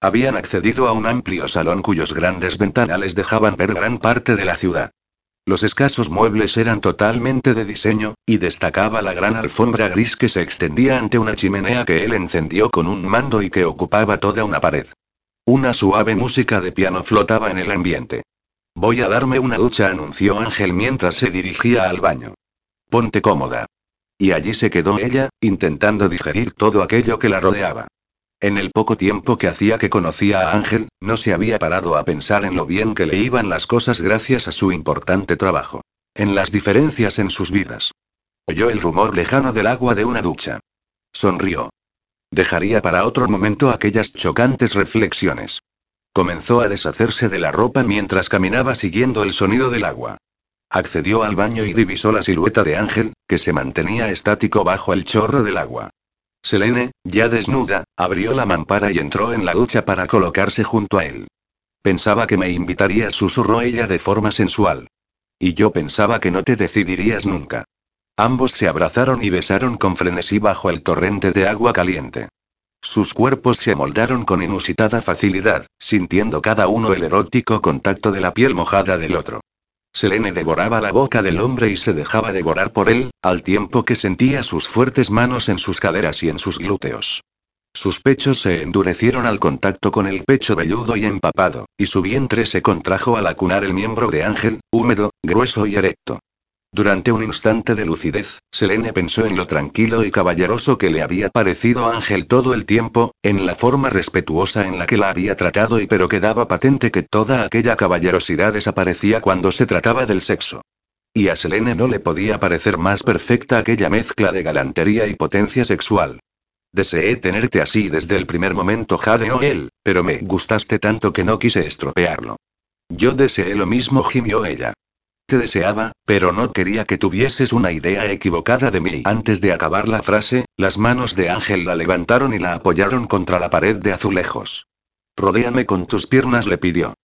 Habían accedido a un amplio salón cuyos grandes ventanales dejaban ver gran parte de la ciudad. Los escasos muebles eran totalmente de diseño, y destacaba la gran alfombra gris que se extendía ante una chimenea que él encendió con un mando y que ocupaba toda una pared. Una suave música de piano flotaba en el ambiente. Voy a darme una ducha, anunció Ángel mientras se dirigía al baño. Ponte cómoda. Y allí se quedó ella, intentando digerir todo aquello que la rodeaba. En el poco tiempo que hacía que conocía a Ángel, no se había parado a pensar en lo bien que le iban las cosas gracias a su importante trabajo. En las diferencias en sus vidas. Oyó el rumor lejano del agua de una ducha. Sonrió. Dejaría para otro momento aquellas chocantes reflexiones. Comenzó a deshacerse de la ropa mientras caminaba siguiendo el sonido del agua. Accedió al baño y divisó la silueta de Ángel, que se mantenía estático bajo el chorro del agua. Selene, ya desnuda, abrió la mampara y entró en la ducha para colocarse junto a él. Pensaba que me invitarías, susurró ella de forma sensual. Y yo pensaba que no te decidirías nunca. Ambos se abrazaron y besaron con frenesí bajo el torrente de agua caliente. Sus cuerpos se amoldaron con inusitada facilidad, sintiendo cada uno el erótico contacto de la piel mojada del otro. Selene devoraba la boca del hombre y se dejaba devorar por él, al tiempo que sentía sus fuertes manos en sus caderas y en sus glúteos. Sus pechos se endurecieron al contacto con el pecho velludo y empapado, y su vientre se contrajo al acunar el miembro de Ángel, húmedo, grueso y erecto. Durante un instante de lucidez, Selene pensó en lo tranquilo y caballeroso que le había parecido Ángel todo el tiempo, en la forma respetuosa en la que la había tratado y pero quedaba patente que toda aquella caballerosidad desaparecía cuando se trataba del sexo. Y a Selene no le podía parecer más perfecta aquella mezcla de galantería y potencia sexual. Deseé tenerte así desde el primer momento, jadeó él, pero me gustaste tanto que no quise estropearlo. Yo deseé lo mismo, gimió ella. Te deseaba, pero no quería que tuvieses una idea equivocada de mí. Antes de acabar la frase, las manos de Ángel la levantaron y la apoyaron contra la pared de azulejos. Rodéame con tus piernas, le pidió.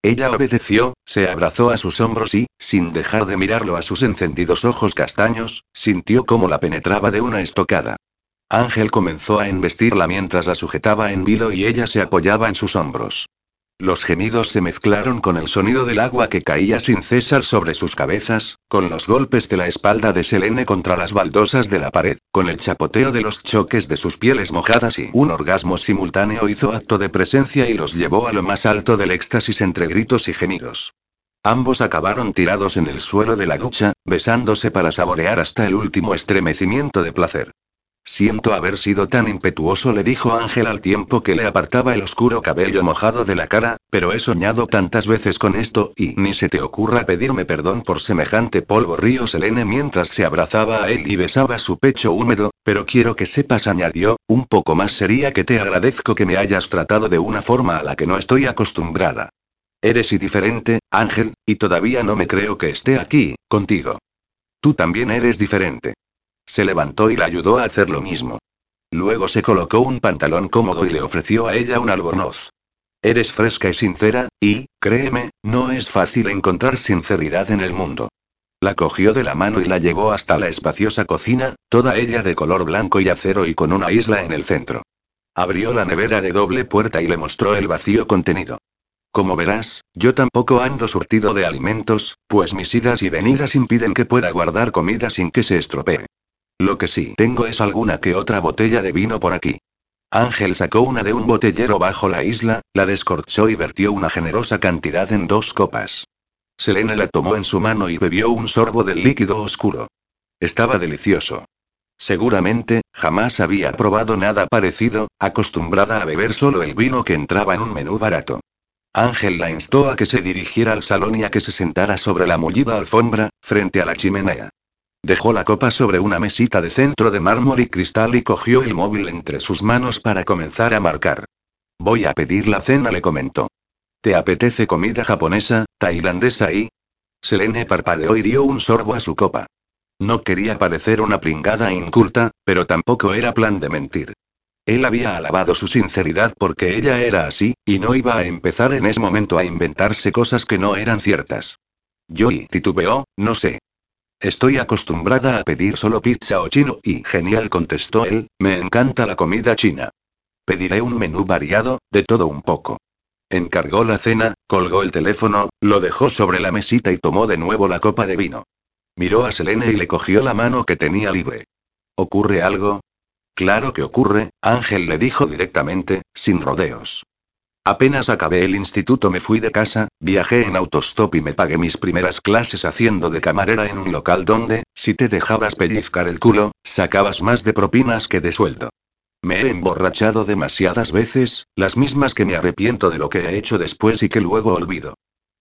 Ella obedeció, se abrazó a sus hombros y, sin dejar de mirarlo a sus encendidos ojos castaños, sintió cómo la penetraba de una estocada. Ángel comenzó a embestirla mientras la sujetaba en vilo y ella se apoyaba en sus hombros. Los gemidos se mezclaron con el sonido del agua que caía sin cesar sobre sus cabezas, con los golpes de la espalda de Selene contra las baldosas de la pared, con el chapoteo de los choques de sus pieles mojadas y un orgasmo simultáneo hizo acto de presencia y los llevó a lo más alto del éxtasis entre gritos y gemidos. Ambos acabaron tirados en el suelo de la ducha, besándose para saborear hasta el último estremecimiento de placer. Siento haber sido tan impetuoso, le dijo Ángel al tiempo que le apartaba el oscuro cabello mojado de la cara, pero he soñado tantas veces con esto y ni se te ocurra pedirme perdón por semejante polvo, río Selene mientras se abrazaba a él y besaba su pecho húmedo, pero quiero que sepas, añadió, un poco más sería que te agradezco que me hayas tratado de una forma a la que no estoy acostumbrada. Eres y diferente, Ángel, y todavía no me creo que esté aquí, contigo. Tú también eres diferente. Se levantó y la ayudó a hacer lo mismo. Luego se colocó un pantalón cómodo y le ofreció a ella un albornoz. Eres fresca y sincera, y, créeme, no es fácil encontrar sinceridad en el mundo. La cogió de la mano y la llevó hasta la espaciosa cocina, toda ella de color blanco y acero y con una isla en el centro. Abrió la nevera de doble puerta y le mostró el vacío contenido. Como verás, yo tampoco ando surtido de alimentos, pues mis idas y venidas impiden que pueda guardar comida sin que se estropee. Lo que sí tengo es alguna que otra botella de vino por aquí. Ángel sacó una de un botellero bajo la isla, la descorchó y vertió una generosa cantidad en dos copas. Selene la tomó en su mano y bebió un sorbo del líquido oscuro. Estaba delicioso. Seguramente, jamás había probado nada parecido, acostumbrada a beber solo el vino que entraba en un menú barato. Ángel la instó a que se dirigiera al salón y a que se sentara sobre la mullida alfombra, frente a la chimenea. Dejó la copa sobre una mesita de centro de mármol y cristal y cogió el móvil entre sus manos para comenzar a marcar. Voy a pedir la cena, le comentó. ¿Te apetece comida japonesa, tailandesa y...? Selene parpadeó y dio un sorbo a su copa. No quería parecer una pringada inculta, pero tampoco era plan de mentir. Él había alabado su sinceridad porque ella era así, y no iba a empezar en ese momento a inventarse cosas que no eran ciertas. y titubeó, no sé. Estoy acostumbrada a pedir solo pizza o chino y genial contestó él, me encanta la comida china. pediré un menú variado, de todo un poco. Encargó la cena, colgó el teléfono, lo dejó sobre la mesita y tomó de nuevo la copa de vino. Miró a Selene y le cogió la mano que tenía libre. ¿Ocurre algo? Claro que ocurre, Ángel le dijo directamente, sin rodeos. Apenas acabé el instituto me fui de casa, viajé en autostop y me pagué mis primeras clases haciendo de camarera en un local donde, si te dejabas pellizcar el culo, sacabas más de propinas que de sueldo. Me he emborrachado demasiadas veces, las mismas que me arrepiento de lo que he hecho después y que luego olvido.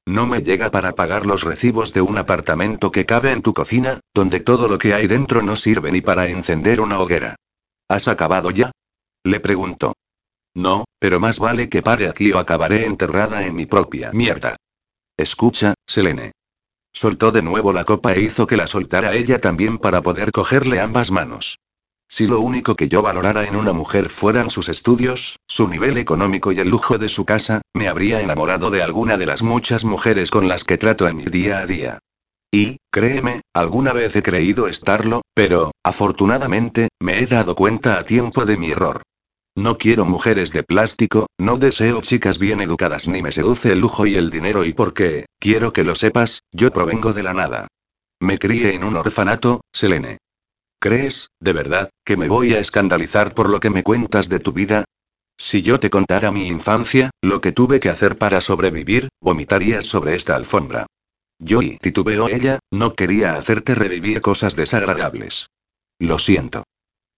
No me llega para pagar los recibos de un apartamento que cabe en tu cocina, donde todo lo que hay dentro no sirve ni para encender una hoguera. ¿Has acabado ya? Le pregunto. No, pero más vale que pare aquí o acabaré enterrada en mi propia mierda. Escucha, Selene. Soltó de nuevo la copa e hizo que la soltara ella también para poder cogerle ambas manos. Si lo único que yo valorara en una mujer fueran sus estudios, su nivel económico y el lujo de su casa, me habría enamorado de alguna de las muchas mujeres con las que trato en mi día a día. Y, créeme, alguna vez he creído estarlo, pero, afortunadamente, me he dado cuenta a tiempo de mi error. No quiero mujeres de plástico, no deseo chicas bien educadas ni me seduce el lujo y el dinero y porque, quiero que lo sepas, yo provengo de la nada. Me crié en un orfanato, Selene. ¿Crees, de verdad, que me voy a escandalizar por lo que me cuentas de tu vida? Si yo te contara mi infancia, lo que tuve que hacer para sobrevivir, vomitarías sobre esta alfombra. Yo y titubeó ella, no quería hacerte revivir cosas desagradables. Lo siento.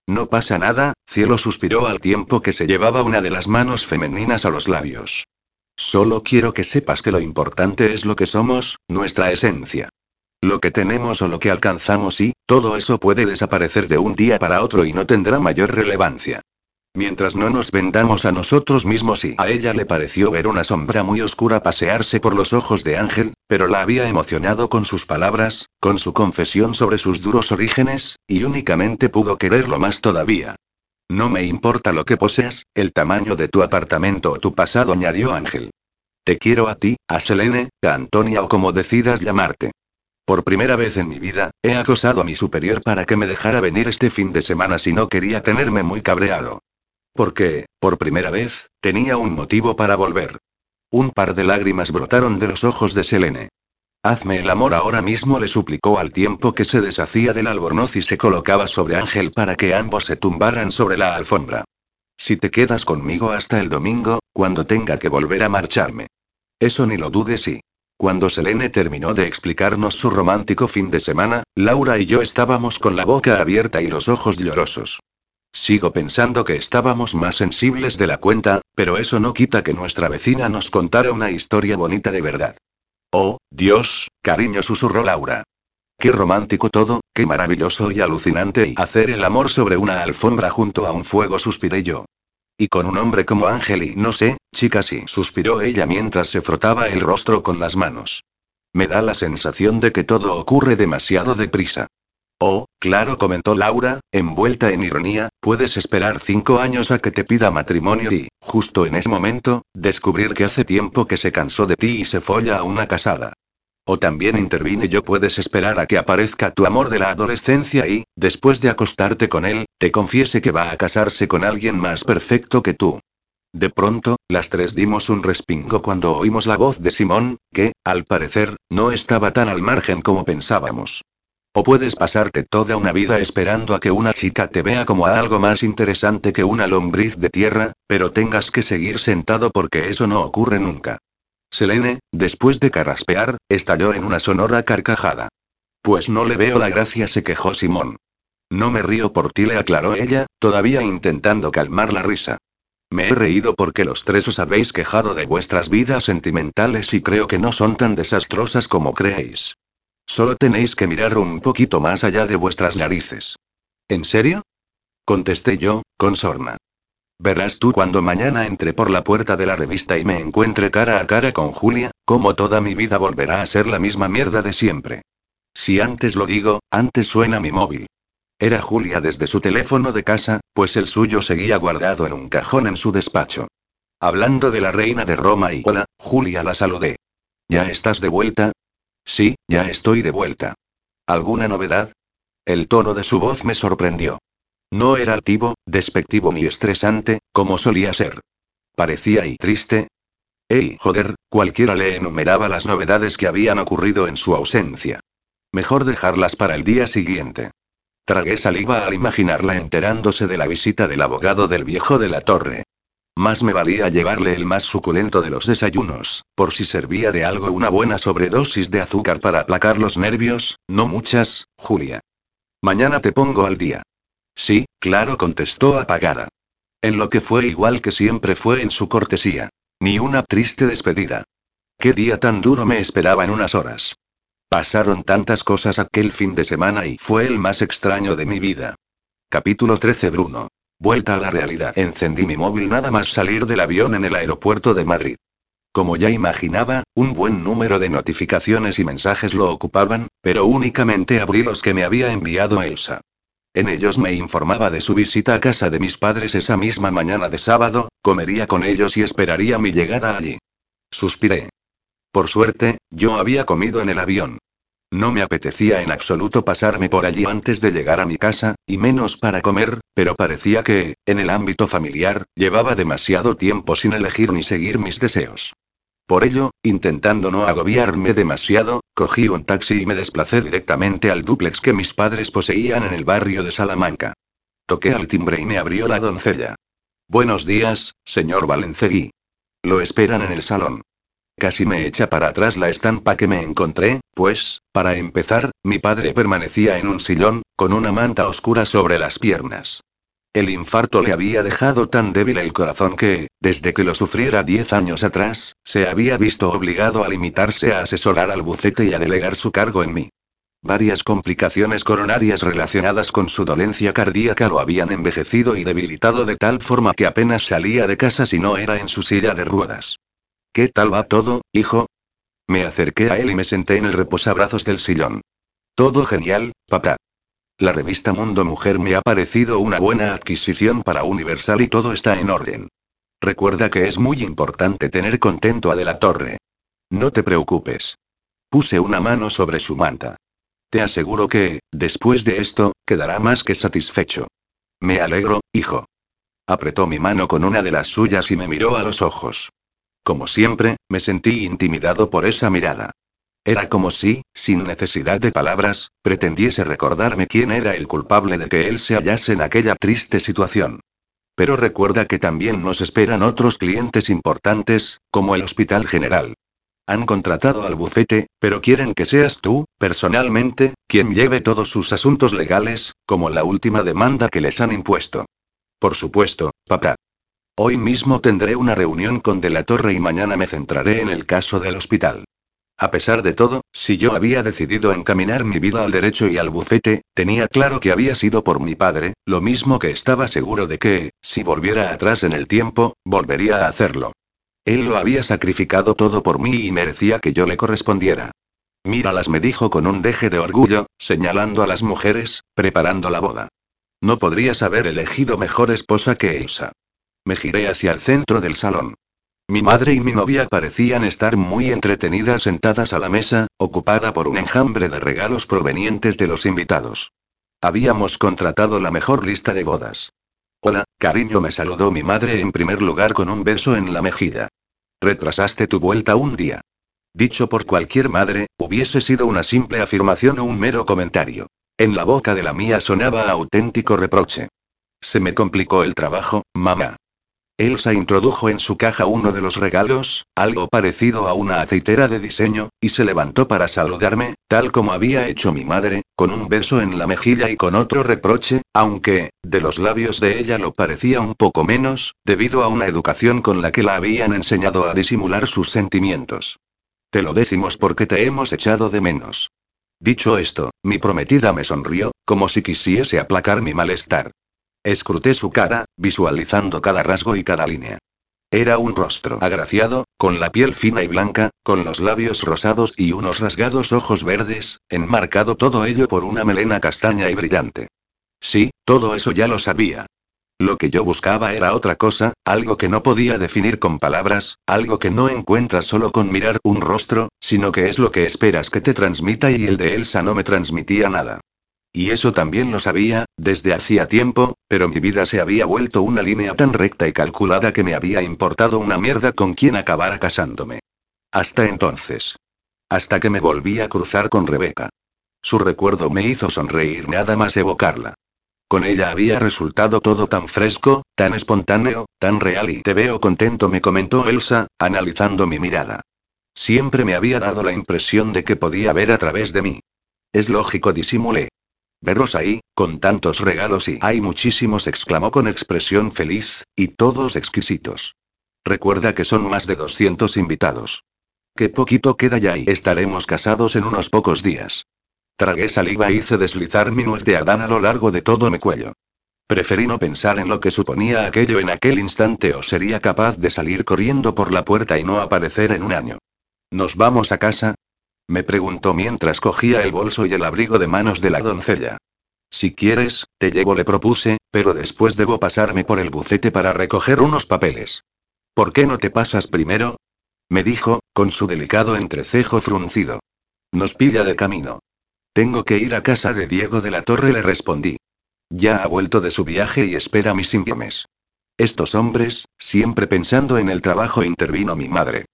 No pasa nada, cielo suspiró al tiempo que se llevaba una de las manos femeninas a los labios. Solo quiero que sepas que lo importante es lo que somos, nuestra esencia. Lo que tenemos o lo que alcanzamos y, todo eso puede desaparecer de un día para otro y no tendrá mayor relevancia. Mientras no nos vendamos a nosotros mismos y a ella le pareció ver una sombra muy oscura pasearse por los ojos de Ángel, pero la había emocionado con sus palabras, con su confesión sobre sus duros orígenes, y únicamente pudo quererlo más todavía. No me importa lo que poseas, el tamaño de tu apartamento o tu pasado, añadió Ángel. Te quiero a ti, a Selene, a Antonia o como decidas llamarte. Por primera vez en mi vida, he acosado a mi superior para que me dejara venir este fin de semana si no quería tenerme muy cabreado. Porque, por primera vez, tenía un motivo para volver. Un par de lágrimas brotaron de los ojos de Selene. Hazme el amor ahora mismo, le suplicó al tiempo que se deshacía del albornoz y se colocaba sobre Ángel para que ambos se tumbaran sobre la alfombra. Si te quedas conmigo hasta el domingo, cuando tenga que volver a marcharme. Eso ni lo dudes y. Cuando Selene terminó de explicarnos su romántico fin de semana, Laura y yo estábamos con la boca abierta y los ojos llorosos. Sigo pensando que estábamos más sensibles de la cuenta, pero eso no quita que nuestra vecina nos contara una historia bonita de verdad. Oh, Dios, cariño, susurró Laura. Qué romántico todo, qué maravilloso y alucinante y hacer el amor sobre una alfombra junto a un fuego, suspiré yo. Y con un hombre como Ángel y no sé, chica sí, suspiró ella mientras se frotaba el rostro con las manos. Me da la sensación de que todo ocurre demasiado deprisa. Oh, claro, comentó Laura, envuelta en ironía, puedes esperar cinco años a que te pida matrimonio y, justo en ese momento, descubrir que hace tiempo que se cansó de ti y se folla a una casada. O también intervine yo puedes esperar a que aparezca tu amor de la adolescencia y, después de acostarte con él, te confiese que va a casarse con alguien más perfecto que tú. De pronto, las tres dimos un respingo cuando oímos la voz de Simón, que, al parecer, no estaba tan al margen como pensábamos. O puedes pasarte toda una vida esperando a que una chica te vea como a algo más interesante que una lombriz de tierra, pero tengas que seguir sentado porque eso no ocurre nunca. Selene, después de carraspear, estalló en una sonora carcajada. Pues no le veo la gracia, se quejó Simón. No me río por ti, le aclaró ella, todavía intentando calmar la risa. Me he reído porque los tres os habéis quejado de vuestras vidas sentimentales y creo que no son tan desastrosas como creéis. Solo tenéis que mirar un poquito más allá de vuestras narices. ¿En serio? Contesté yo, con sorna. Verás tú cuando mañana entre por la puerta de la revista y me encuentre cara a cara con Julia, como toda mi vida volverá a ser la misma mierda de siempre. Si antes lo digo, antes suena mi móvil. Era Julia desde su teléfono de casa, pues el suyo seguía guardado en un cajón en su despacho. Hablando de la reina de Roma y hola, Julia la saludé. ¿Ya estás de vuelta? Sí, ya estoy de vuelta. ¿Alguna novedad? El tono de su voz me sorprendió. No era altivo, despectivo ni estresante, como solía ser. Parecía y triste. Ey, joder, cualquiera le enumeraba las novedades que habían ocurrido en su ausencia. Mejor dejarlas para el día siguiente. Tragué saliva al imaginarla enterándose de la visita del abogado del viejo de la torre. Más me valía llevarle el más suculento de los desayunos, por si servía de algo una buena sobredosis de azúcar para aplacar los nervios, no muchas, Julia. Mañana te pongo al día. Sí, claro, contestó apagada. En lo que fue igual que siempre fue en su cortesía. Ni una triste despedida. Qué día tan duro me esperaba en unas horas. Pasaron tantas cosas aquel fin de semana y fue el más extraño de mi vida. Capítulo 13 Bruno. Vuelta a la realidad. Encendí mi móvil nada más salir del avión en el aeropuerto de Madrid. Como ya imaginaba, un buen número de notificaciones y mensajes lo ocupaban, pero únicamente abrí los que me había enviado Elsa. En ellos me informaba de su visita a casa de mis padres esa misma mañana de sábado, comería con ellos y esperaría mi llegada allí. Suspiré. Por suerte, yo había comido en el avión. No me apetecía en absoluto pasarme por allí antes de llegar a mi casa, y menos para comer, pero parecía que, en el ámbito familiar, llevaba demasiado tiempo sin elegir ni seguir mis deseos. Por ello, intentando no agobiarme demasiado, cogí un taxi y me desplacé directamente al dúplex que mis padres poseían en el barrio de Salamanca. Toqué al timbre y me abrió la doncella. Buenos días, señor Valencegui. Lo esperan en el salón. Casi me echa para atrás la estampa que me encontré, pues, para empezar, mi padre permanecía en un sillón, con una manta oscura sobre las piernas. El infarto le había dejado tan débil el corazón que, desde que lo sufriera diez años atrás, se había visto obligado a limitarse a asesorar al bucete y a delegar su cargo en mí. Varias complicaciones coronarias relacionadas con su dolencia cardíaca lo habían envejecido y debilitado de tal forma que apenas salía de casa si no era en su silla de ruedas. ¿Qué tal va todo, hijo? Me acerqué a él y me senté en el reposabrazos del sillón. Todo genial, papá. La revista Mundo Mujer me ha parecido una buena adquisición para Universal y todo está en orden. Recuerda que es muy importante tener contento a De la Torre. No te preocupes. Puse una mano sobre su manta. Te aseguro que, después de esto, quedará más que satisfecho. Me alegro, hijo. Apretó mi mano con una de las suyas y me miró a los ojos. Como siempre, me sentí intimidado por esa mirada. Era como si, sin necesidad de palabras, pretendiese recordarme quién era el culpable de que él se hallase en aquella triste situación. Pero recuerda que también nos esperan otros clientes importantes, como el Hospital General. Han contratado al bufete, pero quieren que seas tú, personalmente, quien lleve todos sus asuntos legales, como la última demanda que les han impuesto. Por supuesto, papá. Hoy mismo tendré una reunión con De la Torre y mañana me centraré en el caso del hospital. A pesar de todo, si yo había decidido encaminar mi vida al derecho y al bufete, tenía claro que había sido por mi padre, lo mismo que estaba seguro de que, si volviera atrás en el tiempo, volvería a hacerlo. Él lo había sacrificado todo por mí y merecía que yo le correspondiera. Míralas, me dijo con un deje de orgullo, señalando a las mujeres, preparando la boda. No podrías haber elegido mejor esposa que Elsa. Me giré hacia el centro del salón. Mi madre y mi novia parecían estar muy entretenidas sentadas a la mesa, ocupada por un enjambre de regalos provenientes de los invitados. Habíamos contratado la mejor lista de bodas. Hola, cariño, me saludó mi madre en primer lugar con un beso en la mejilla. Retrasaste tu vuelta un día. Dicho por cualquier madre, hubiese sido una simple afirmación o un mero comentario. En la boca de la mía sonaba auténtico reproche. Se me complicó el trabajo, mamá. Elsa introdujo en su caja uno de los regalos, algo parecido a una aceitera de diseño, y se levantó para saludarme, tal como había hecho mi madre, con un beso en la mejilla y con otro reproche, aunque, de los labios de ella lo parecía un poco menos, debido a una educación con la que la habían enseñado a disimular sus sentimientos. Te lo decimos porque te hemos echado de menos. Dicho esto, mi prometida me sonrió, como si quisiese aplacar mi malestar. Escruté su cara, visualizando cada rasgo y cada línea. Era un rostro agraciado, con la piel fina y blanca, con los labios rosados y unos rasgados ojos verdes, enmarcado todo ello por una melena castaña y brillante. Sí, todo eso ya lo sabía. Lo que yo buscaba era otra cosa, algo que no podía definir con palabras, algo que no encuentras solo con mirar un rostro, sino que es lo que esperas que te transmita y el de Elsa no me transmitía nada. Y eso también lo sabía, desde hacía tiempo, pero mi vida se había vuelto una línea tan recta y calculada que me había importado una mierda con quien acabara casándome. Hasta entonces. Hasta que me volví a cruzar con Rebeca. Su recuerdo me hizo sonreír nada más evocarla. Con ella había resultado todo tan fresco, tan espontáneo, tan real y te veo contento, me comentó Elsa, analizando mi mirada. Siempre me había dado la impresión de que podía ver a través de mí. Es lógico, disimulé. Veros ahí, con tantos regalos y hay muchísimos, exclamó con expresión feliz, y todos exquisitos. Recuerda que son más de 200 invitados. Qué poquito queda ya y estaremos casados en unos pocos días. Tragué saliva e hice deslizar mi nuez de Adán a lo largo de todo mi cuello. Preferí no pensar en lo que suponía aquello en aquel instante o sería capaz de salir corriendo por la puerta y no aparecer en un año. ¿Nos vamos a casa? Me preguntó mientras cogía el bolso y el abrigo de manos de la doncella. Si quieres, te llevo, le propuse, pero después debo pasarme por el bucete para recoger unos papeles. ¿Por qué no te pasas primero? Me dijo, con su delicado entrecejo fruncido. Nos pilla de camino. Tengo que ir a casa de Diego de la Torre, le respondí. Ya ha vuelto de su viaje y espera mis informes. Estos hombres, siempre pensando en el trabajo, intervino mi madre.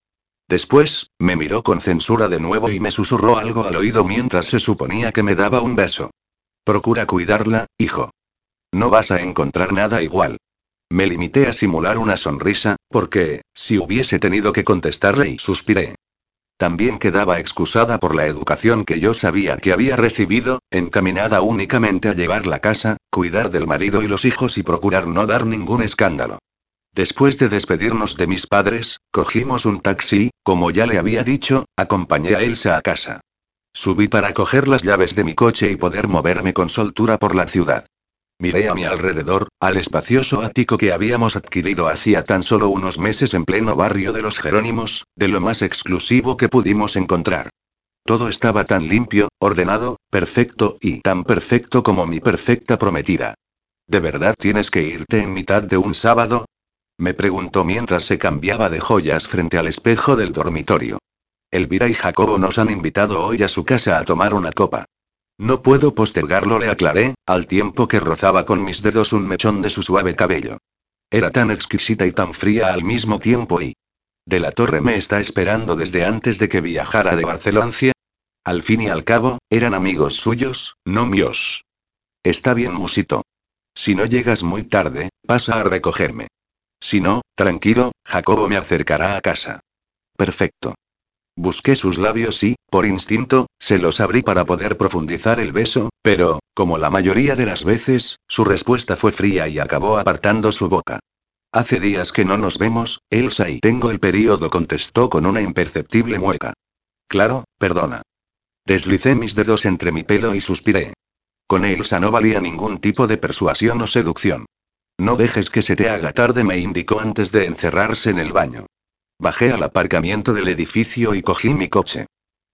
Después, me miró con censura de nuevo y me susurró algo al oído mientras se suponía que me daba un beso. Procura cuidarla, hijo. No vas a encontrar nada igual. Me limité a simular una sonrisa, porque, si hubiese tenido que contestarle y suspiré. También quedaba excusada por la educación que yo sabía que había recibido, encaminada únicamente a llevar la casa, cuidar del marido y los hijos y procurar no dar ningún escándalo. Después de despedirnos de mis padres, cogimos un taxi, como ya le había dicho, acompañé a Elsa a casa. Subí para coger las llaves de mi coche y poder moverme con soltura por la ciudad. Miré a mi alrededor, al espacioso ático que habíamos adquirido hacía tan solo unos meses en pleno barrio de los Jerónimos, de lo más exclusivo que pudimos encontrar. Todo estaba tan limpio, ordenado, perfecto y tan perfecto como mi perfecta prometida. ¿De verdad tienes que irte en mitad de un sábado? Me preguntó mientras se cambiaba de joyas frente al espejo del dormitorio. Elvira y Jacobo nos han invitado hoy a su casa a tomar una copa. No puedo postergarlo, le aclaré, al tiempo que rozaba con mis dedos un mechón de su suave cabello. Era tan exquisita y tan fría al mismo tiempo y... De la Torre me está esperando desde antes de que viajara de Barcelona. Al fin y al cabo, eran amigos suyos, no míos. Está bien, musito. Si no llegas muy tarde, pasa a recogerme. Si no, tranquilo, Jacobo me acercará a casa. Perfecto. Busqué sus labios y, por instinto, se los abrí para poder profundizar el beso, pero, como la mayoría de las veces, su respuesta fue fría y acabó apartando su boca. Hace días que no nos vemos, Elsa, y tengo el período, contestó con una imperceptible mueca. Claro, perdona. Deslicé mis dedos entre mi pelo y suspiré. Con Elsa no valía ningún tipo de persuasión o seducción. No dejes que se te haga tarde, me indicó antes de encerrarse en el baño. Bajé al aparcamiento del edificio y cogí mi coche.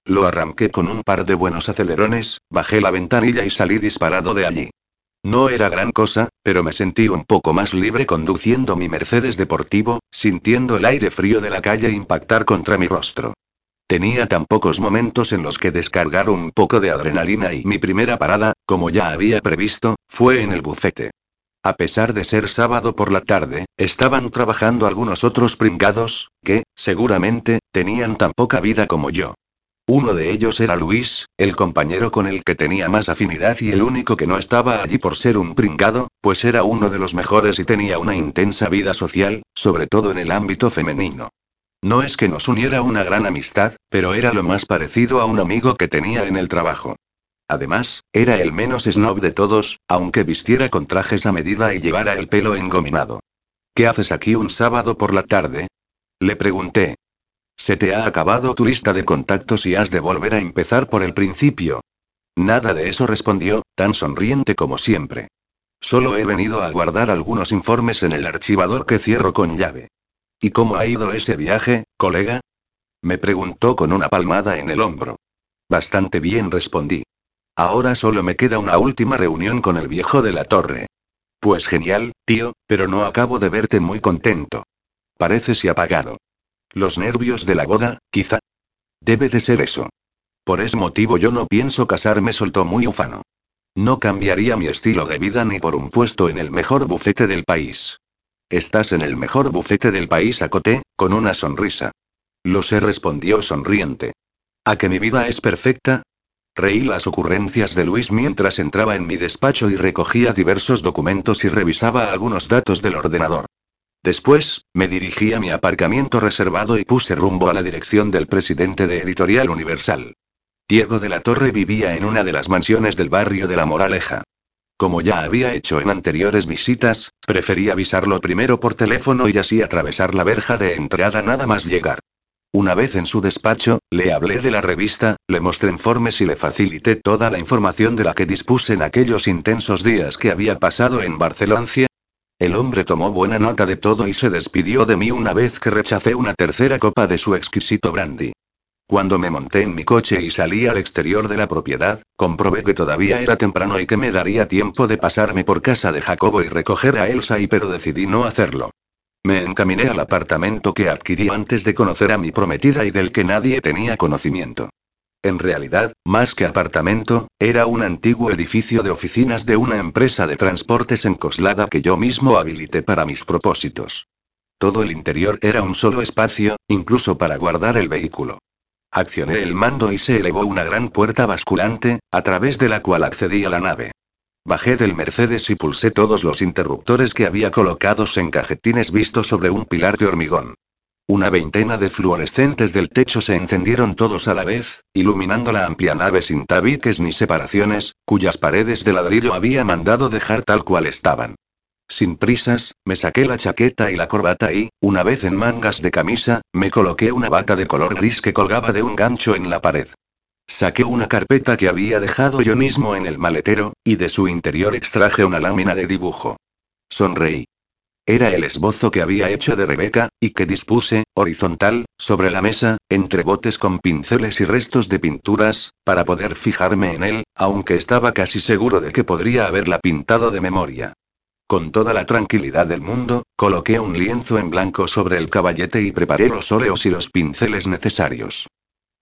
Lo arranqué con un par de buenos acelerones, bajé la ventanilla y salí disparado de allí. No era gran cosa, pero me sentí un poco más libre conduciendo mi Mercedes deportivo, sintiendo el aire frío de la calle impactar contra mi rostro. Tenía tan pocos momentos en los que descargar un poco de adrenalina y mi primera parada, como ya había previsto, fue en el bufete. A pesar de ser sábado por la tarde, estaban trabajando algunos otros pringados, que, seguramente, tenían tan poca vida como yo. Uno de ellos era Luis, el compañero con el que tenía más afinidad y el único que no estaba allí por ser un pringado, pues era uno de los mejores y tenía una intensa vida social, sobre todo en el ámbito femenino. No es que nos uniera una gran amistad, pero era lo más parecido a un amigo que tenía en el trabajo. Además, era el menos snob de todos, aunque vistiera con trajes a medida y llevara el pelo engominado. ¿Qué haces aquí un sábado por la tarde? Le pregunté. ¿Se te ha acabado tu lista de contactos y has de volver a empezar por el principio? Nada de eso respondió, tan sonriente como siempre. Solo he venido a guardar algunos informes en el archivador que cierro con llave. ¿Y cómo ha ido ese viaje, colega? Me preguntó con una palmada en el hombro. Bastante bien respondí. Ahora solo me queda una última reunión con el viejo de la torre. Pues genial, tío, pero no acabo de verte muy contento. Pareces y apagado. ¿Los nervios de la boda, quizá? Debe de ser eso. Por ese motivo yo no pienso casarme, soltó muy ufano. No cambiaría mi estilo de vida ni por un puesto en el mejor bufete del país. Estás en el mejor bufete del país, acoté, con una sonrisa. Lo sé, respondió sonriente. ¿A que mi vida es perfecta? Reí las ocurrencias de Luis mientras entraba en mi despacho y recogía diversos documentos y revisaba algunos datos del ordenador. Después, me dirigí a mi aparcamiento reservado y puse rumbo a la dirección del presidente de Editorial Universal. Diego de la Torre vivía en una de las mansiones del barrio de La Moraleja. Como ya había hecho en anteriores visitas, preferí avisarlo primero por teléfono y así atravesar la verja de entrada nada más llegar. Una vez en su despacho, le hablé de la revista, le mostré informes y le facilité toda la información de la que dispuse en aquellos intensos días que había pasado en Barcelona. El hombre tomó buena nota de todo y se despidió de mí una vez que rechacé una tercera copa de su exquisito brandy. Cuando me monté en mi coche y salí al exterior de la propiedad, comprobé que todavía era temprano y que me daría tiempo de pasarme por casa de Jacobo y recoger a Elsa y pero decidí no hacerlo. Me encaminé al apartamento que adquirí antes de conocer a mi prometida y del que nadie tenía conocimiento. En realidad, más que apartamento, era un antiguo edificio de oficinas de una empresa de transportes en Coslada que yo mismo habilité para mis propósitos. Todo el interior era un solo espacio, incluso para guardar el vehículo. Accioné el mando y se elevó una gran puerta basculante, a través de la cual accedí a la nave. Bajé del Mercedes y pulsé todos los interruptores que había colocados en cajetines vistos sobre un pilar de hormigón. Una veintena de fluorescentes del techo se encendieron todos a la vez, iluminando la amplia nave sin tabiques ni separaciones, cuyas paredes de ladrillo había mandado dejar tal cual estaban. Sin prisas, me saqué la chaqueta y la corbata y, una vez en mangas de camisa, me coloqué una bata de color gris que colgaba de un gancho en la pared. Saqué una carpeta que había dejado yo mismo en el maletero, y de su interior extraje una lámina de dibujo. Sonreí. Era el esbozo que había hecho de Rebeca, y que dispuse, horizontal, sobre la mesa, entre botes con pinceles y restos de pinturas, para poder fijarme en él, aunque estaba casi seguro de que podría haberla pintado de memoria. Con toda la tranquilidad del mundo, coloqué un lienzo en blanco sobre el caballete y preparé los óleos y los pinceles necesarios.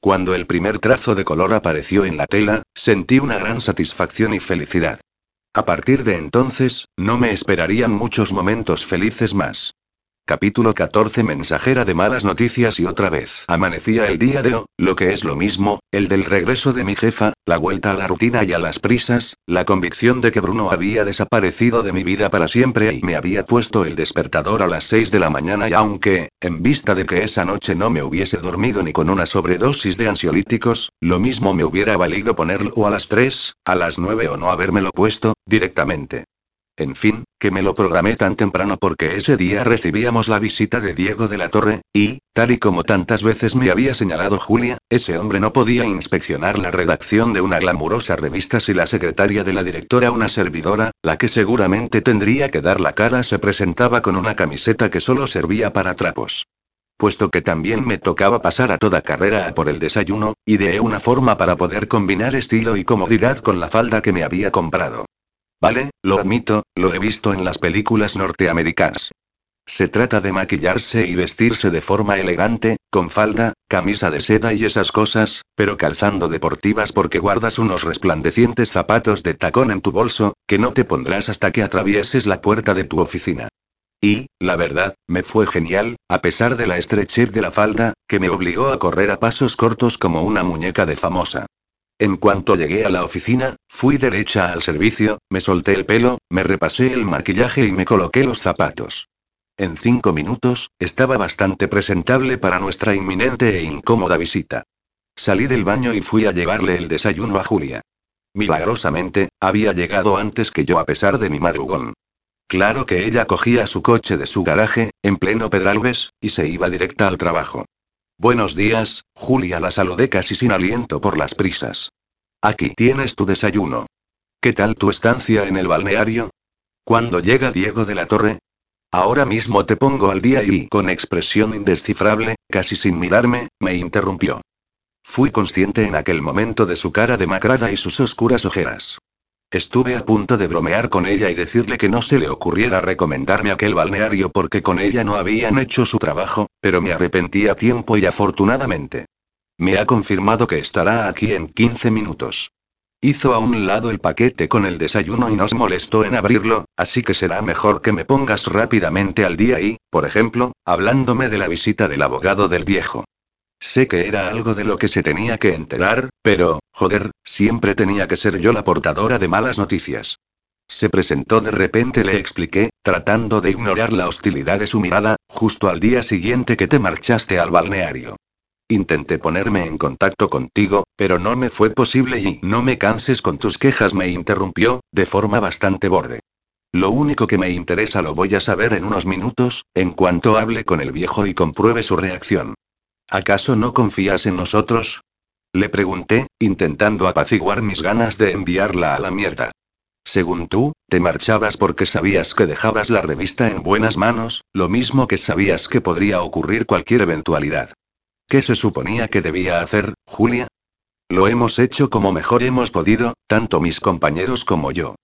Cuando el primer trazo de color apareció en la tela, sentí una gran satisfacción y felicidad. A partir de entonces, no me esperarían muchos momentos felices más. Capítulo 14 Mensajera de malas noticias y otra vez. Amanecía el día de hoy, lo que es lo mismo, el del regreso de mi jefa, la vuelta a la rutina y a las prisas, la convicción de que Bruno había desaparecido de mi vida para siempre y me había puesto el despertador a las 6 de la mañana y aunque, en vista de que esa noche no me hubiese dormido ni con una sobredosis de ansiolíticos, lo mismo me hubiera valido ponerlo a las 3, a las 9 o no habérmelo puesto, directamente. En fin, que me lo programé tan temprano porque ese día recibíamos la visita de Diego de la Torre, y, tal y como tantas veces me había señalado Julia, ese hombre no podía inspeccionar la redacción de una glamurosa revista si la secretaria de la directora, una servidora, la que seguramente tendría que dar la cara, se presentaba con una camiseta que solo servía para trapos. Puesto que también me tocaba pasar a toda carrera a por el desayuno, ideé una forma para poder combinar estilo y comodidad con la falda que me había comprado. Vale, lo admito, lo he visto en las películas norteamericanas. Se trata de maquillarse y vestirse de forma elegante, con falda, camisa de seda y esas cosas, pero calzando deportivas porque guardas unos resplandecientes zapatos de tacón en tu bolso, que no te pondrás hasta que atravieses la puerta de tu oficina. Y, la verdad, me fue genial, a pesar de la estrechez de la falda, que me obligó a correr a pasos cortos como una muñeca de famosa. En cuanto llegué a la oficina, fui derecha al servicio, me solté el pelo, me repasé el maquillaje y me coloqué los zapatos. En cinco minutos, estaba bastante presentable para nuestra inminente e incómoda visita. Salí del baño y fui a llevarle el desayuno a Julia. Milagrosamente, había llegado antes que yo a pesar de mi madrugón. Claro que ella cogía su coche de su garaje, en pleno Pedralbes, y se iba directa al trabajo. Buenos días, Julia la saludé casi sin aliento por las prisas. Aquí tienes tu desayuno. ¿Qué tal tu estancia en el balneario? ¿Cuándo llega Diego de la Torre? Ahora mismo te pongo al día y, con expresión indescifrable, casi sin mirarme, me interrumpió. Fui consciente en aquel momento de su cara demacrada y sus oscuras ojeras. Estuve a punto de bromear con ella y decirle que no se le ocurriera recomendarme aquel balneario porque con ella no habían hecho su trabajo, pero me arrepentí a tiempo y afortunadamente. Me ha confirmado que estará aquí en 15 minutos. Hizo a un lado el paquete con el desayuno y nos molestó en abrirlo, así que será mejor que me pongas rápidamente al día y, por ejemplo, hablándome de la visita del abogado del viejo. Sé que era algo de lo que se tenía que enterar, pero, joder, siempre tenía que ser yo la portadora de malas noticias. Se presentó de repente, le expliqué, tratando de ignorar la hostilidad de su mirada, justo al día siguiente que te marchaste al balneario. Intenté ponerme en contacto contigo, pero no me fue posible y no me canses con tus quejas, me interrumpió, de forma bastante borde. Lo único que me interesa lo voy a saber en unos minutos, en cuanto hable con el viejo y compruebe su reacción. ¿Acaso no confías en nosotros? Le pregunté, intentando apaciguar mis ganas de enviarla a la mierda. Según tú, te marchabas porque sabías que dejabas la revista en buenas manos, lo mismo que sabías que podría ocurrir cualquier eventualidad. ¿Qué se suponía que debía hacer, Julia? Lo hemos hecho como mejor hemos podido, tanto mis compañeros como yo.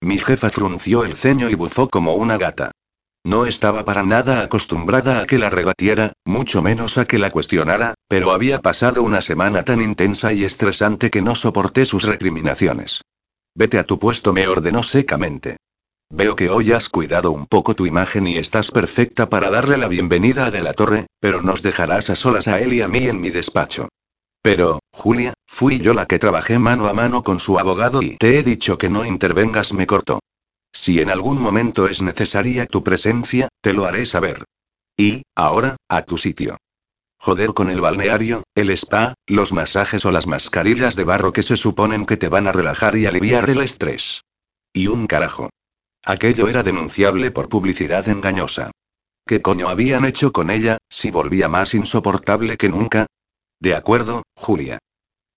Mi jefa frunció el ceño y bufó como una gata. No estaba para nada acostumbrada a que la rebatiera, mucho menos a que la cuestionara, pero había pasado una semana tan intensa y estresante que no soporté sus recriminaciones. Vete a tu puesto, me ordenó secamente. Veo que hoy has cuidado un poco tu imagen y estás perfecta para darle la bienvenida De la Torre, pero nos dejarás a solas a él y a mí en mi despacho. Pero, Julia, fui yo la que trabajé mano a mano con su abogado y te he dicho que no intervengas, me cortó. Si en algún momento es necesaria tu presencia, te lo haré saber. Y, ahora, a tu sitio. Joder con el balneario, el spa, los masajes o las mascarillas de barro que se suponen que te van a relajar y aliviar el estrés. Y un carajo. Aquello era denunciable por publicidad engañosa. ¿Qué coño habían hecho con ella, si volvía más insoportable que nunca? De acuerdo, Julia.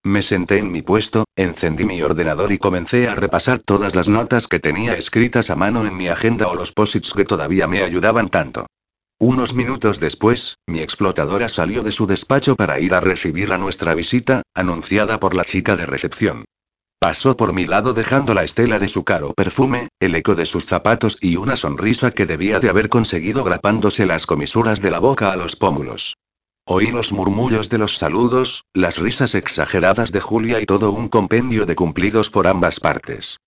Me senté en mi puesto, encendí mi ordenador y comencé a repasar todas las notas que tenía escritas a mano en mi agenda o los posits que todavía me ayudaban tanto. Unos minutos después, mi explotadora salió de su despacho para ir a recibir a nuestra visita, anunciada por la chica de recepción. Pasó por mi lado dejando la estela de su caro perfume, el eco de sus zapatos y una sonrisa que debía de haber conseguido grapándose las comisuras de la boca a los pómulos. Oí los murmullos de los saludos, las risas exageradas de Julia y todo un compendio de cumplidos por ambas partes.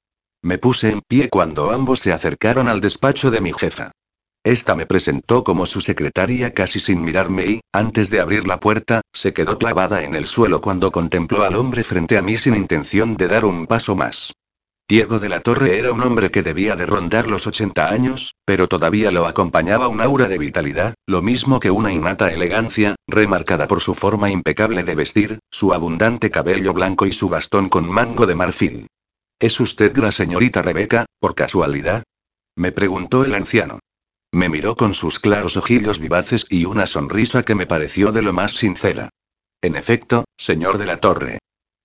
Me puse en pie cuando ambos se acercaron al despacho de mi jefa. Esta me presentó como su secretaria casi sin mirarme y, antes de abrir la puerta, se quedó clavada en el suelo cuando contempló al hombre frente a mí sin intención de dar un paso más. Diego de la Torre era un hombre que debía de rondar los 80 años, pero todavía lo acompañaba un aura de vitalidad, lo mismo que una innata elegancia, remarcada por su forma impecable de vestir, su abundante cabello blanco y su bastón con mango de marfil. ¿Es usted la señorita Rebeca, por casualidad? me preguntó el anciano. Me miró con sus claros ojillos vivaces y una sonrisa que me pareció de lo más sincera. En efecto, señor de la Torre.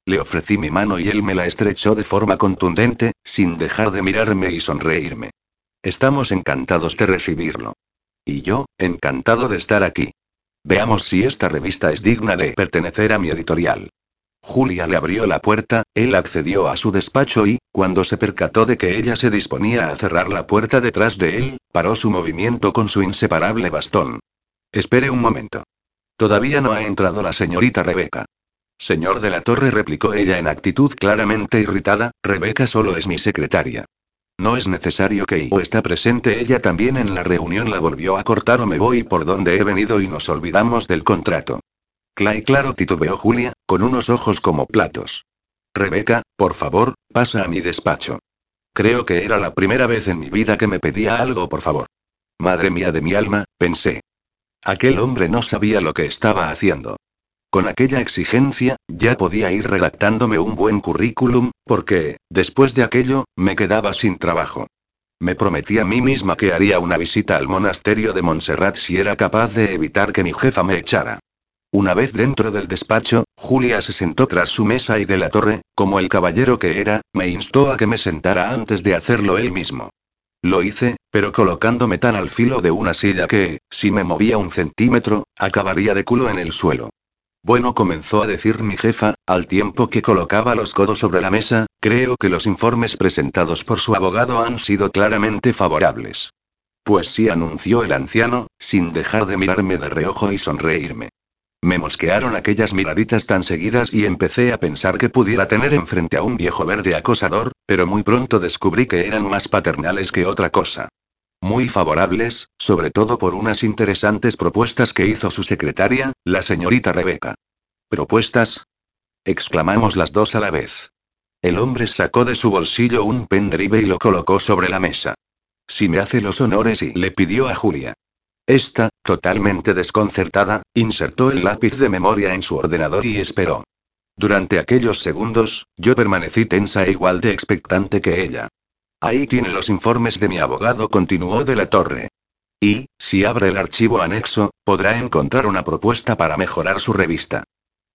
Le ofrecí mi mano y él me la estrechó de forma contundente, sin dejar de mirarme y sonreírme. Estamos encantados de recibirlo. Y yo, encantado de estar aquí. Veamos si esta revista es digna de pertenecer a mi editorial. Julia le abrió la puerta, él accedió a su despacho y, cuando se percató de que ella se disponía a cerrar la puerta detrás de él, paró su movimiento con su inseparable bastón. Espere un momento. Todavía no ha entrado la señorita Rebeca. Señor de la Torre replicó ella en actitud claramente irritada, Rebeca solo es mi secretaria. No es necesario que o está presente ella también en la reunión la volvió a cortar o me voy por donde he venido y nos olvidamos del contrato. Clay claro titubeó Julia, con unos ojos como platos. Rebeca, por favor, pasa a mi despacho. Creo que era la primera vez en mi vida que me pedía algo, por favor. Madre mía de mi alma, pensé. Aquel hombre no sabía lo que estaba haciendo. Con aquella exigencia, ya podía ir redactándome un buen currículum, porque, después de aquello, me quedaba sin trabajo. Me prometí a mí misma que haría una visita al monasterio de Montserrat si era capaz de evitar que mi jefa me echara. Una vez dentro del despacho, Julia se sentó tras su mesa y de la torre, como el caballero que era, me instó a que me sentara antes de hacerlo él mismo. Lo hice, pero colocándome tan al filo de una silla que, si me movía un centímetro, acabaría de culo en el suelo. Bueno, comenzó a decir mi jefa, al tiempo que colocaba los codos sobre la mesa, creo que los informes presentados por su abogado han sido claramente favorables. Pues sí, anunció el anciano, sin dejar de mirarme de reojo y sonreírme. Me mosquearon aquellas miraditas tan seguidas y empecé a pensar que pudiera tener enfrente a un viejo verde acosador, pero muy pronto descubrí que eran más paternales que otra cosa. Muy favorables, sobre todo por unas interesantes propuestas que hizo su secretaria, la señorita Rebeca. ¿Propuestas? exclamamos las dos a la vez. El hombre sacó de su bolsillo un pendrive y lo colocó sobre la mesa. Si me hace los honores y le pidió a Julia. Esta, totalmente desconcertada, insertó el lápiz de memoria en su ordenador y esperó. Durante aquellos segundos, yo permanecí tensa e igual de expectante que ella. Ahí tiene los informes de mi abogado, continuó de la torre. Y, si abre el archivo anexo, podrá encontrar una propuesta para mejorar su revista.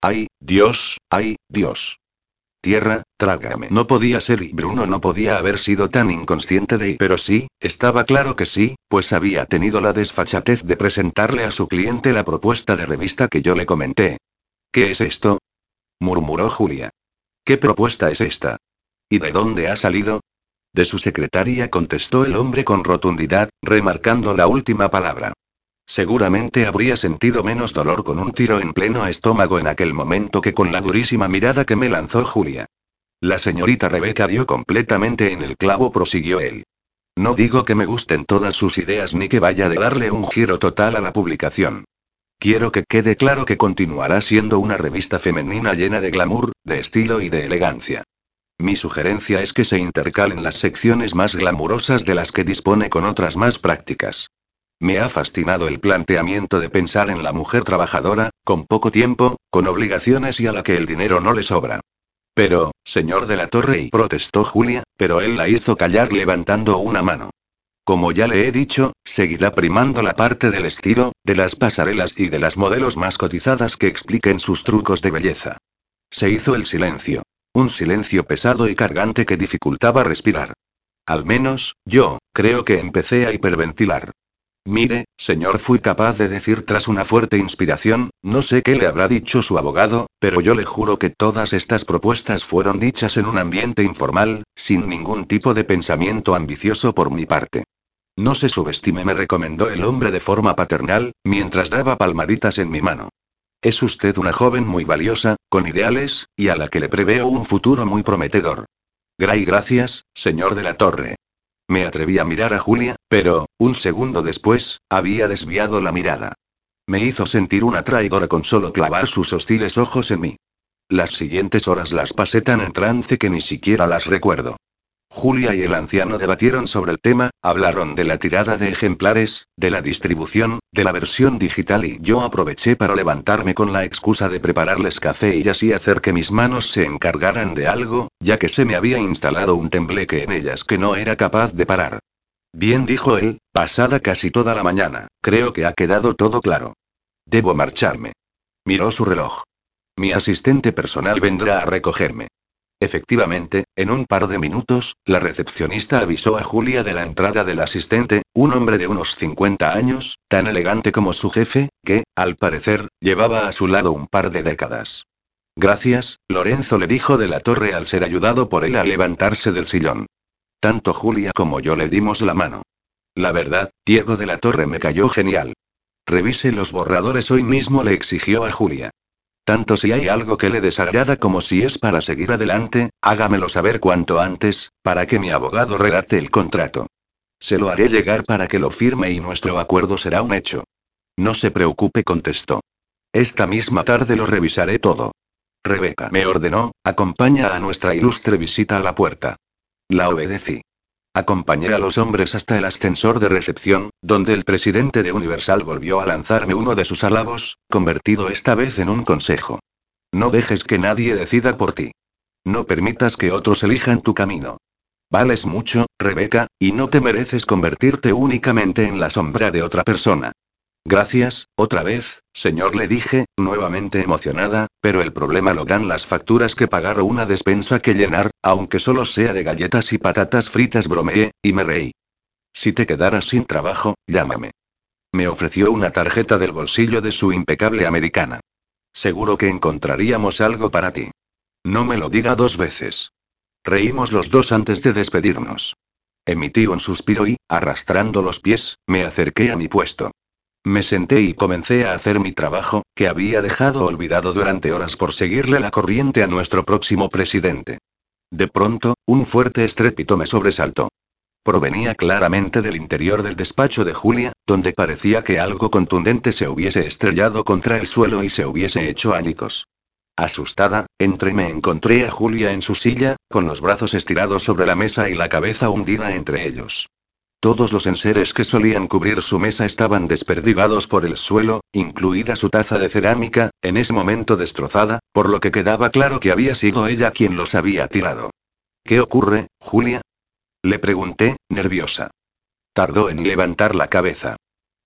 ¡Ay, Dios! ¡Ay, Dios! Tierra, trágame. No podía ser y Bruno no podía haber sido tan inconsciente de... Pero sí, estaba claro que sí, pues había tenido la desfachatez de presentarle a su cliente la propuesta de revista que yo le comenté. ¿Qué es esto? murmuró Julia. ¿Qué propuesta es esta? ¿Y de dónde ha salido? De su secretaria contestó el hombre con rotundidad, remarcando la última palabra. Seguramente habría sentido menos dolor con un tiro en pleno estómago en aquel momento que con la durísima mirada que me lanzó Julia. La señorita Rebeca dio completamente en el clavo, prosiguió él. No digo que me gusten todas sus ideas ni que vaya de darle un giro total a la publicación. Quiero que quede claro que continuará siendo una revista femenina llena de glamour, de estilo y de elegancia. Mi sugerencia es que se intercalen las secciones más glamurosas de las que dispone con otras más prácticas. Me ha fascinado el planteamiento de pensar en la mujer trabajadora, con poco tiempo, con obligaciones y a la que el dinero no le sobra. Pero, señor de la Torre, y protestó Julia, pero él la hizo callar levantando una mano. Como ya le he dicho, seguirá primando la parte del estilo, de las pasarelas y de las modelos más cotizadas que expliquen sus trucos de belleza. Se hizo el silencio. Un silencio pesado y cargante que dificultaba respirar. Al menos, yo, creo que empecé a hiperventilar. Mire, señor, fui capaz de decir tras una fuerte inspiración, no sé qué le habrá dicho su abogado, pero yo le juro que todas estas propuestas fueron dichas en un ambiente informal, sin ningún tipo de pensamiento ambicioso por mi parte. No se subestime, me recomendó el hombre de forma paternal, mientras daba palmaditas en mi mano. Es usted una joven muy valiosa, con ideales, y a la que le preveo un futuro muy prometedor. Gray gracias, señor de la Torre. Me atreví a mirar a Julia, pero, un segundo después, había desviado la mirada. Me hizo sentir una traidora con solo clavar sus hostiles ojos en mí. Las siguientes horas las pasé tan en trance que ni siquiera las recuerdo. Julia y el anciano debatieron sobre el tema, hablaron de la tirada de ejemplares, de la distribución, de la versión digital y yo aproveché para levantarme con la excusa de prepararles café y así hacer que mis manos se encargaran de algo, ya que se me había instalado un tembleque en ellas que no era capaz de parar. Bien dijo él, pasada casi toda la mañana, creo que ha quedado todo claro. Debo marcharme. Miró su reloj. Mi asistente personal vendrá a recogerme. Efectivamente, en un par de minutos, la recepcionista avisó a Julia de la entrada del asistente, un hombre de unos 50 años, tan elegante como su jefe, que, al parecer, llevaba a su lado un par de décadas. Gracias, Lorenzo le dijo de la torre al ser ayudado por él a levantarse del sillón. Tanto Julia como yo le dimos la mano. La verdad, Diego de la Torre me cayó genial. Revise los borradores hoy mismo, le exigió a Julia. Tanto si hay algo que le desagrada como si es para seguir adelante, hágamelo saber cuanto antes, para que mi abogado redacte el contrato. Se lo haré llegar para que lo firme y nuestro acuerdo será un hecho. No se preocupe, contestó. Esta misma tarde lo revisaré todo. Rebeca me ordenó, acompaña a nuestra ilustre visita a la puerta. La obedecí. Acompañé a los hombres hasta el ascensor de recepción, donde el presidente de Universal volvió a lanzarme uno de sus halagos, convertido esta vez en un consejo. No dejes que nadie decida por ti. No permitas que otros elijan tu camino. Vales mucho, Rebeca, y no te mereces convertirte únicamente en la sombra de otra persona. Gracias, otra vez, señor, le dije, nuevamente emocionada, pero el problema lo dan las facturas que pagar o una despensa que llenar, aunque solo sea de galletas y patatas fritas, bromeé, y me reí. Si te quedaras sin trabajo, llámame. Me ofreció una tarjeta del bolsillo de su impecable americana. Seguro que encontraríamos algo para ti. No me lo diga dos veces. Reímos los dos antes de despedirnos. Emití un suspiro y, arrastrando los pies, me acerqué a mi puesto. Me senté y comencé a hacer mi trabajo, que había dejado olvidado durante horas por seguirle la corriente a nuestro próximo presidente. De pronto, un fuerte estrépito me sobresaltó. Provenía claramente del interior del despacho de Julia, donde parecía que algo contundente se hubiese estrellado contra el suelo y se hubiese hecho añicos. Asustada, entré y me encontré a Julia en su silla, con los brazos estirados sobre la mesa y la cabeza hundida entre ellos. Todos los enseres que solían cubrir su mesa estaban desperdigados por el suelo, incluida su taza de cerámica, en ese momento destrozada, por lo que quedaba claro que había sido ella quien los había tirado. ¿Qué ocurre, Julia? Le pregunté, nerviosa. Tardó en levantar la cabeza.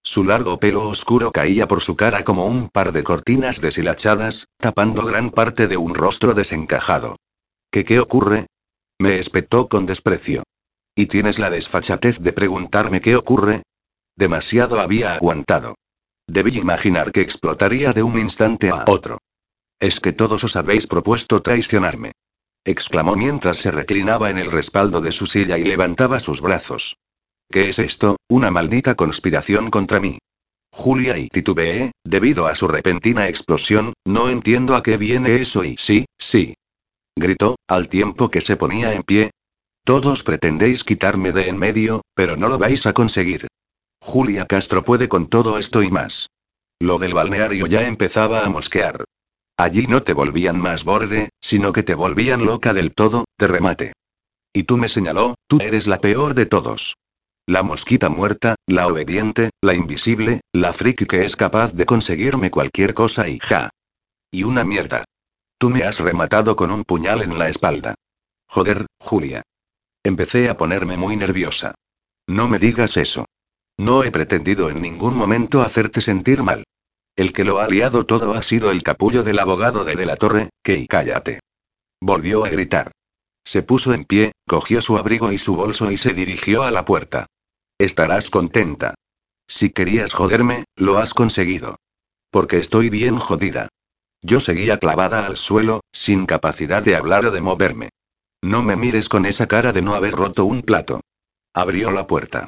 Su largo pelo oscuro caía por su cara como un par de cortinas deshilachadas, tapando gran parte de un rostro desencajado. ¿Qué qué ocurre? Me espetó con desprecio. ¿Y tienes la desfachatez de preguntarme qué ocurre? Demasiado había aguantado. Debí imaginar que explotaría de un instante a otro. Es que todos os habéis propuesto traicionarme. exclamó mientras se reclinaba en el respaldo de su silla y levantaba sus brazos. ¿Qué es esto? ¿Una maldita conspiración contra mí? Julia y titubeé, debido a su repentina explosión, no entiendo a qué viene eso y sí, sí. Gritó, al tiempo que se ponía en pie, todos pretendéis quitarme de en medio, pero no lo vais a conseguir. Julia Castro puede con todo esto y más. Lo del balneario ya empezaba a mosquear. Allí no te volvían más borde, sino que te volvían loca del todo, te remate. Y tú me señaló, tú eres la peor de todos. La mosquita muerta, la obediente, la invisible, la friki que es capaz de conseguirme cualquier cosa y ja. Y una mierda. Tú me has rematado con un puñal en la espalda. Joder, Julia. Empecé a ponerme muy nerviosa. No me digas eso. No he pretendido en ningún momento hacerte sentir mal. El que lo ha liado todo ha sido el capullo del abogado de De la Torre, que cállate. Volvió a gritar. Se puso en pie, cogió su abrigo y su bolso y se dirigió a la puerta. Estarás contenta. Si querías joderme, lo has conseguido. Porque estoy bien jodida. Yo seguía clavada al suelo, sin capacidad de hablar o de moverme. No me mires con esa cara de no haber roto un plato. Abrió la puerta.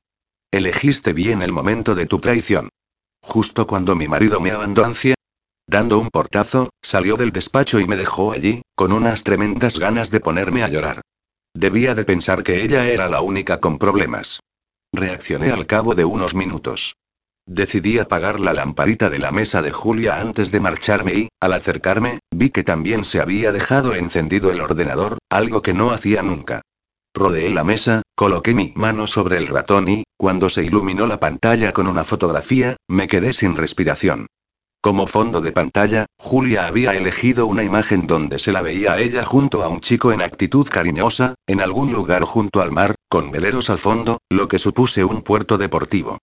Elegiste bien el momento de tu traición. Justo cuando mi marido me abandonó, dando un portazo, salió del despacho y me dejó allí, con unas tremendas ganas de ponerme a llorar. Debía de pensar que ella era la única con problemas. Reaccioné al cabo de unos minutos. Decidí apagar la lamparita de la mesa de Julia antes de marcharme y, al acercarme, vi que también se había dejado encendido el ordenador, algo que no hacía nunca. Rodeé la mesa, coloqué mi mano sobre el ratón y, cuando se iluminó la pantalla con una fotografía, me quedé sin respiración. Como fondo de pantalla, Julia había elegido una imagen donde se la veía a ella junto a un chico en actitud cariñosa, en algún lugar junto al mar, con veleros al fondo, lo que supuse un puerto deportivo.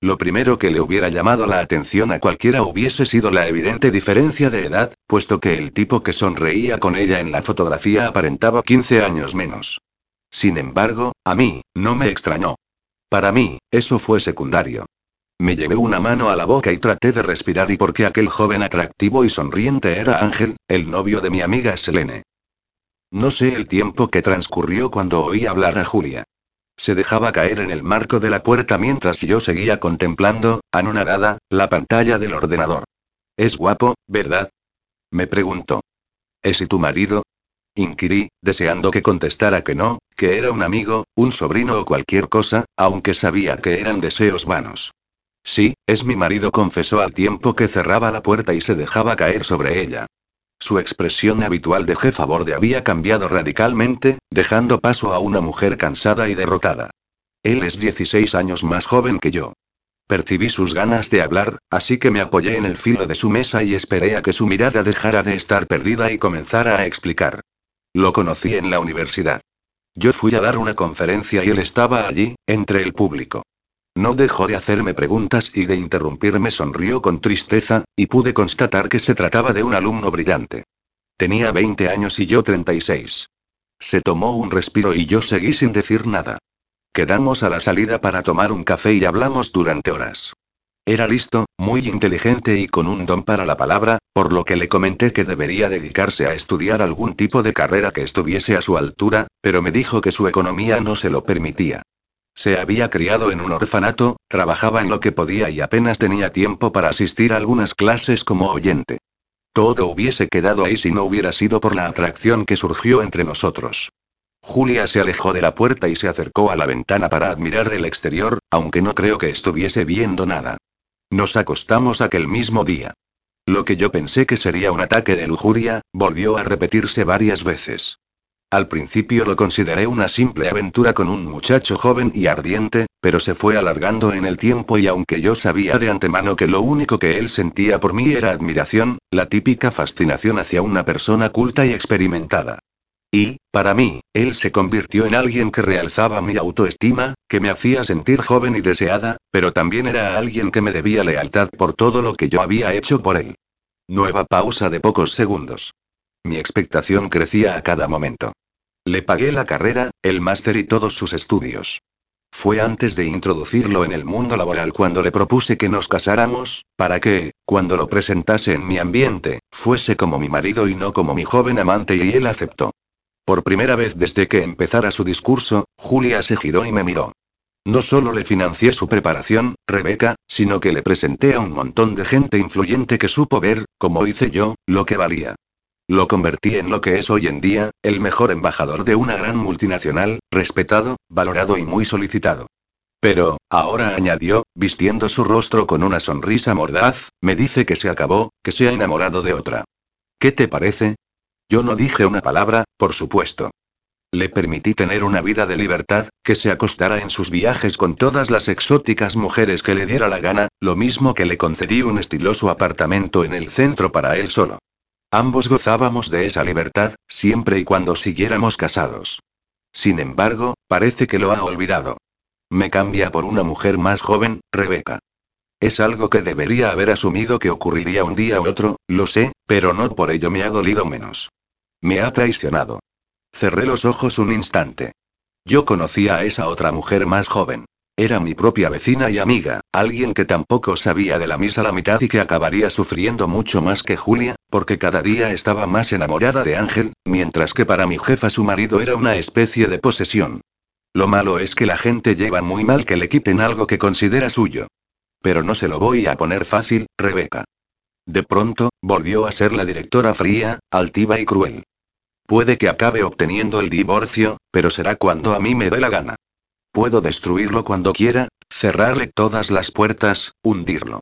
Lo primero que le hubiera llamado la atención a cualquiera hubiese sido la evidente diferencia de edad, puesto que el tipo que sonreía con ella en la fotografía aparentaba 15 años menos. Sin embargo, a mí, no me extrañó. Para mí, eso fue secundario. Me llevé una mano a la boca y traté de respirar y porque aquel joven atractivo y sonriente era Ángel, el novio de mi amiga Selene. No sé el tiempo que transcurrió cuando oí hablar a Julia. Se dejaba caer en el marco de la puerta mientras yo seguía contemplando, anonadada, la pantalla del ordenador. Es guapo, ¿verdad? Me preguntó. ¿Es y tu marido? Inquirí, deseando que contestara que no, que era un amigo, un sobrino o cualquier cosa, aunque sabía que eran deseos vanos. Sí, es mi marido, confesó al tiempo que cerraba la puerta y se dejaba caer sobre ella. Su expresión habitual de jefa borde había cambiado radicalmente, dejando paso a una mujer cansada y derrotada. Él es 16 años más joven que yo. Percibí sus ganas de hablar, así que me apoyé en el filo de su mesa y esperé a que su mirada dejara de estar perdida y comenzara a explicar. Lo conocí en la universidad. Yo fui a dar una conferencia y él estaba allí, entre el público. No dejó de hacerme preguntas y de interrumpirme sonrió con tristeza, y pude constatar que se trataba de un alumno brillante. Tenía 20 años y yo 36. Se tomó un respiro y yo seguí sin decir nada. Quedamos a la salida para tomar un café y hablamos durante horas. Era listo, muy inteligente y con un don para la palabra, por lo que le comenté que debería dedicarse a estudiar algún tipo de carrera que estuviese a su altura, pero me dijo que su economía no se lo permitía. Se había criado en un orfanato, trabajaba en lo que podía y apenas tenía tiempo para asistir a algunas clases como oyente. Todo hubiese quedado ahí si no hubiera sido por la atracción que surgió entre nosotros. Julia se alejó de la puerta y se acercó a la ventana para admirar el exterior, aunque no creo que estuviese viendo nada. Nos acostamos aquel mismo día. Lo que yo pensé que sería un ataque de lujuria, volvió a repetirse varias veces. Al principio lo consideré una simple aventura con un muchacho joven y ardiente, pero se fue alargando en el tiempo y aunque yo sabía de antemano que lo único que él sentía por mí era admiración, la típica fascinación hacia una persona culta y experimentada. Y, para mí, él se convirtió en alguien que realzaba mi autoestima, que me hacía sentir joven y deseada, pero también era alguien que me debía lealtad por todo lo que yo había hecho por él. Nueva pausa de pocos segundos. Mi expectación crecía a cada momento. Le pagué la carrera, el máster y todos sus estudios. Fue antes de introducirlo en el mundo laboral cuando le propuse que nos casáramos, para que, cuando lo presentase en mi ambiente, fuese como mi marido y no como mi joven amante y él aceptó. Por primera vez desde que empezara su discurso, Julia se giró y me miró. No solo le financié su preparación, Rebeca, sino que le presenté a un montón de gente influyente que supo ver, como hice yo, lo que valía. Lo convertí en lo que es hoy en día, el mejor embajador de una gran multinacional, respetado, valorado y muy solicitado. Pero, ahora añadió, vistiendo su rostro con una sonrisa mordaz, me dice que se acabó, que se ha enamorado de otra. ¿Qué te parece? Yo no dije una palabra, por supuesto. Le permití tener una vida de libertad, que se acostara en sus viajes con todas las exóticas mujeres que le diera la gana, lo mismo que le concedí un estiloso apartamento en el centro para él solo. Ambos gozábamos de esa libertad, siempre y cuando siguiéramos casados. Sin embargo, parece que lo ha olvidado. Me cambia por una mujer más joven, Rebeca. Es algo que debería haber asumido que ocurriría un día u otro, lo sé, pero no por ello me ha dolido menos. Me ha traicionado. Cerré los ojos un instante. Yo conocía a esa otra mujer más joven. Era mi propia vecina y amiga, alguien que tampoco sabía de la misa la mitad y que acabaría sufriendo mucho más que Julia, porque cada día estaba más enamorada de Ángel, mientras que para mi jefa su marido era una especie de posesión. Lo malo es que la gente lleva muy mal que le quiten algo que considera suyo. Pero no se lo voy a poner fácil, Rebeca. De pronto, volvió a ser la directora fría, altiva y cruel. Puede que acabe obteniendo el divorcio, pero será cuando a mí me dé la gana. Puedo destruirlo cuando quiera, cerrarle todas las puertas, hundirlo.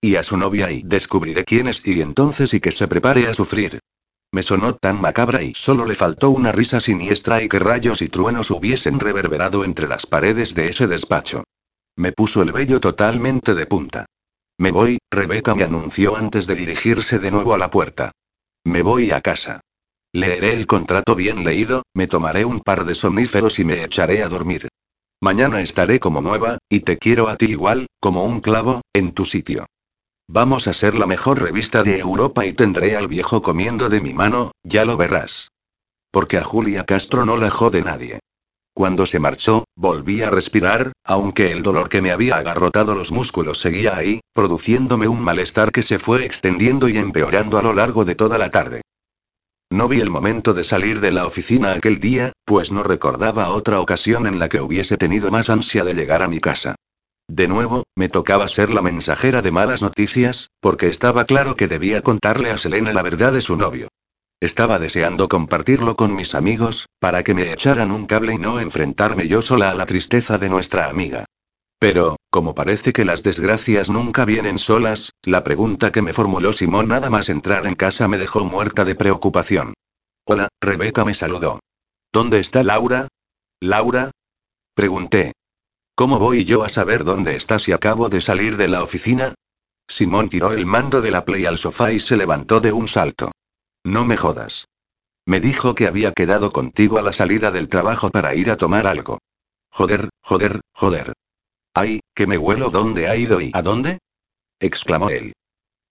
Y a su novia y descubriré quién es y entonces y que se prepare a sufrir. Me sonó tan macabra y solo le faltó una risa siniestra y que rayos y truenos hubiesen reverberado entre las paredes de ese despacho. Me puso el vello totalmente de punta. Me voy, Rebeca me anunció antes de dirigirse de nuevo a la puerta. Me voy a casa. Leeré el contrato bien leído, me tomaré un par de somníferos y me echaré a dormir. Mañana estaré como nueva, y te quiero a ti igual, como un clavo, en tu sitio. Vamos a ser la mejor revista de Europa y tendré al viejo comiendo de mi mano, ya lo verás. Porque a Julia Castro no la jode nadie. Cuando se marchó, volví a respirar, aunque el dolor que me había agarrotado los músculos seguía ahí, produciéndome un malestar que se fue extendiendo y empeorando a lo largo de toda la tarde. No vi el momento de salir de la oficina aquel día, pues no recordaba otra ocasión en la que hubiese tenido más ansia de llegar a mi casa. De nuevo, me tocaba ser la mensajera de malas noticias, porque estaba claro que debía contarle a Selena la verdad de su novio. Estaba deseando compartirlo con mis amigos, para que me echaran un cable y no enfrentarme yo sola a la tristeza de nuestra amiga. Pero, como parece que las desgracias nunca vienen solas, la pregunta que me formuló Simón nada más entrar en casa me dejó muerta de preocupación. Hola, Rebeca me saludó. ¿Dónde está Laura? ¿Laura? Pregunté. ¿Cómo voy yo a saber dónde está si acabo de salir de la oficina? Simón tiró el mando de la Play al sofá y se levantó de un salto. No me jodas. Me dijo que había quedado contigo a la salida del trabajo para ir a tomar algo. Joder, joder, joder. ¡Ay, que me huelo dónde ha ido y a dónde! exclamó él.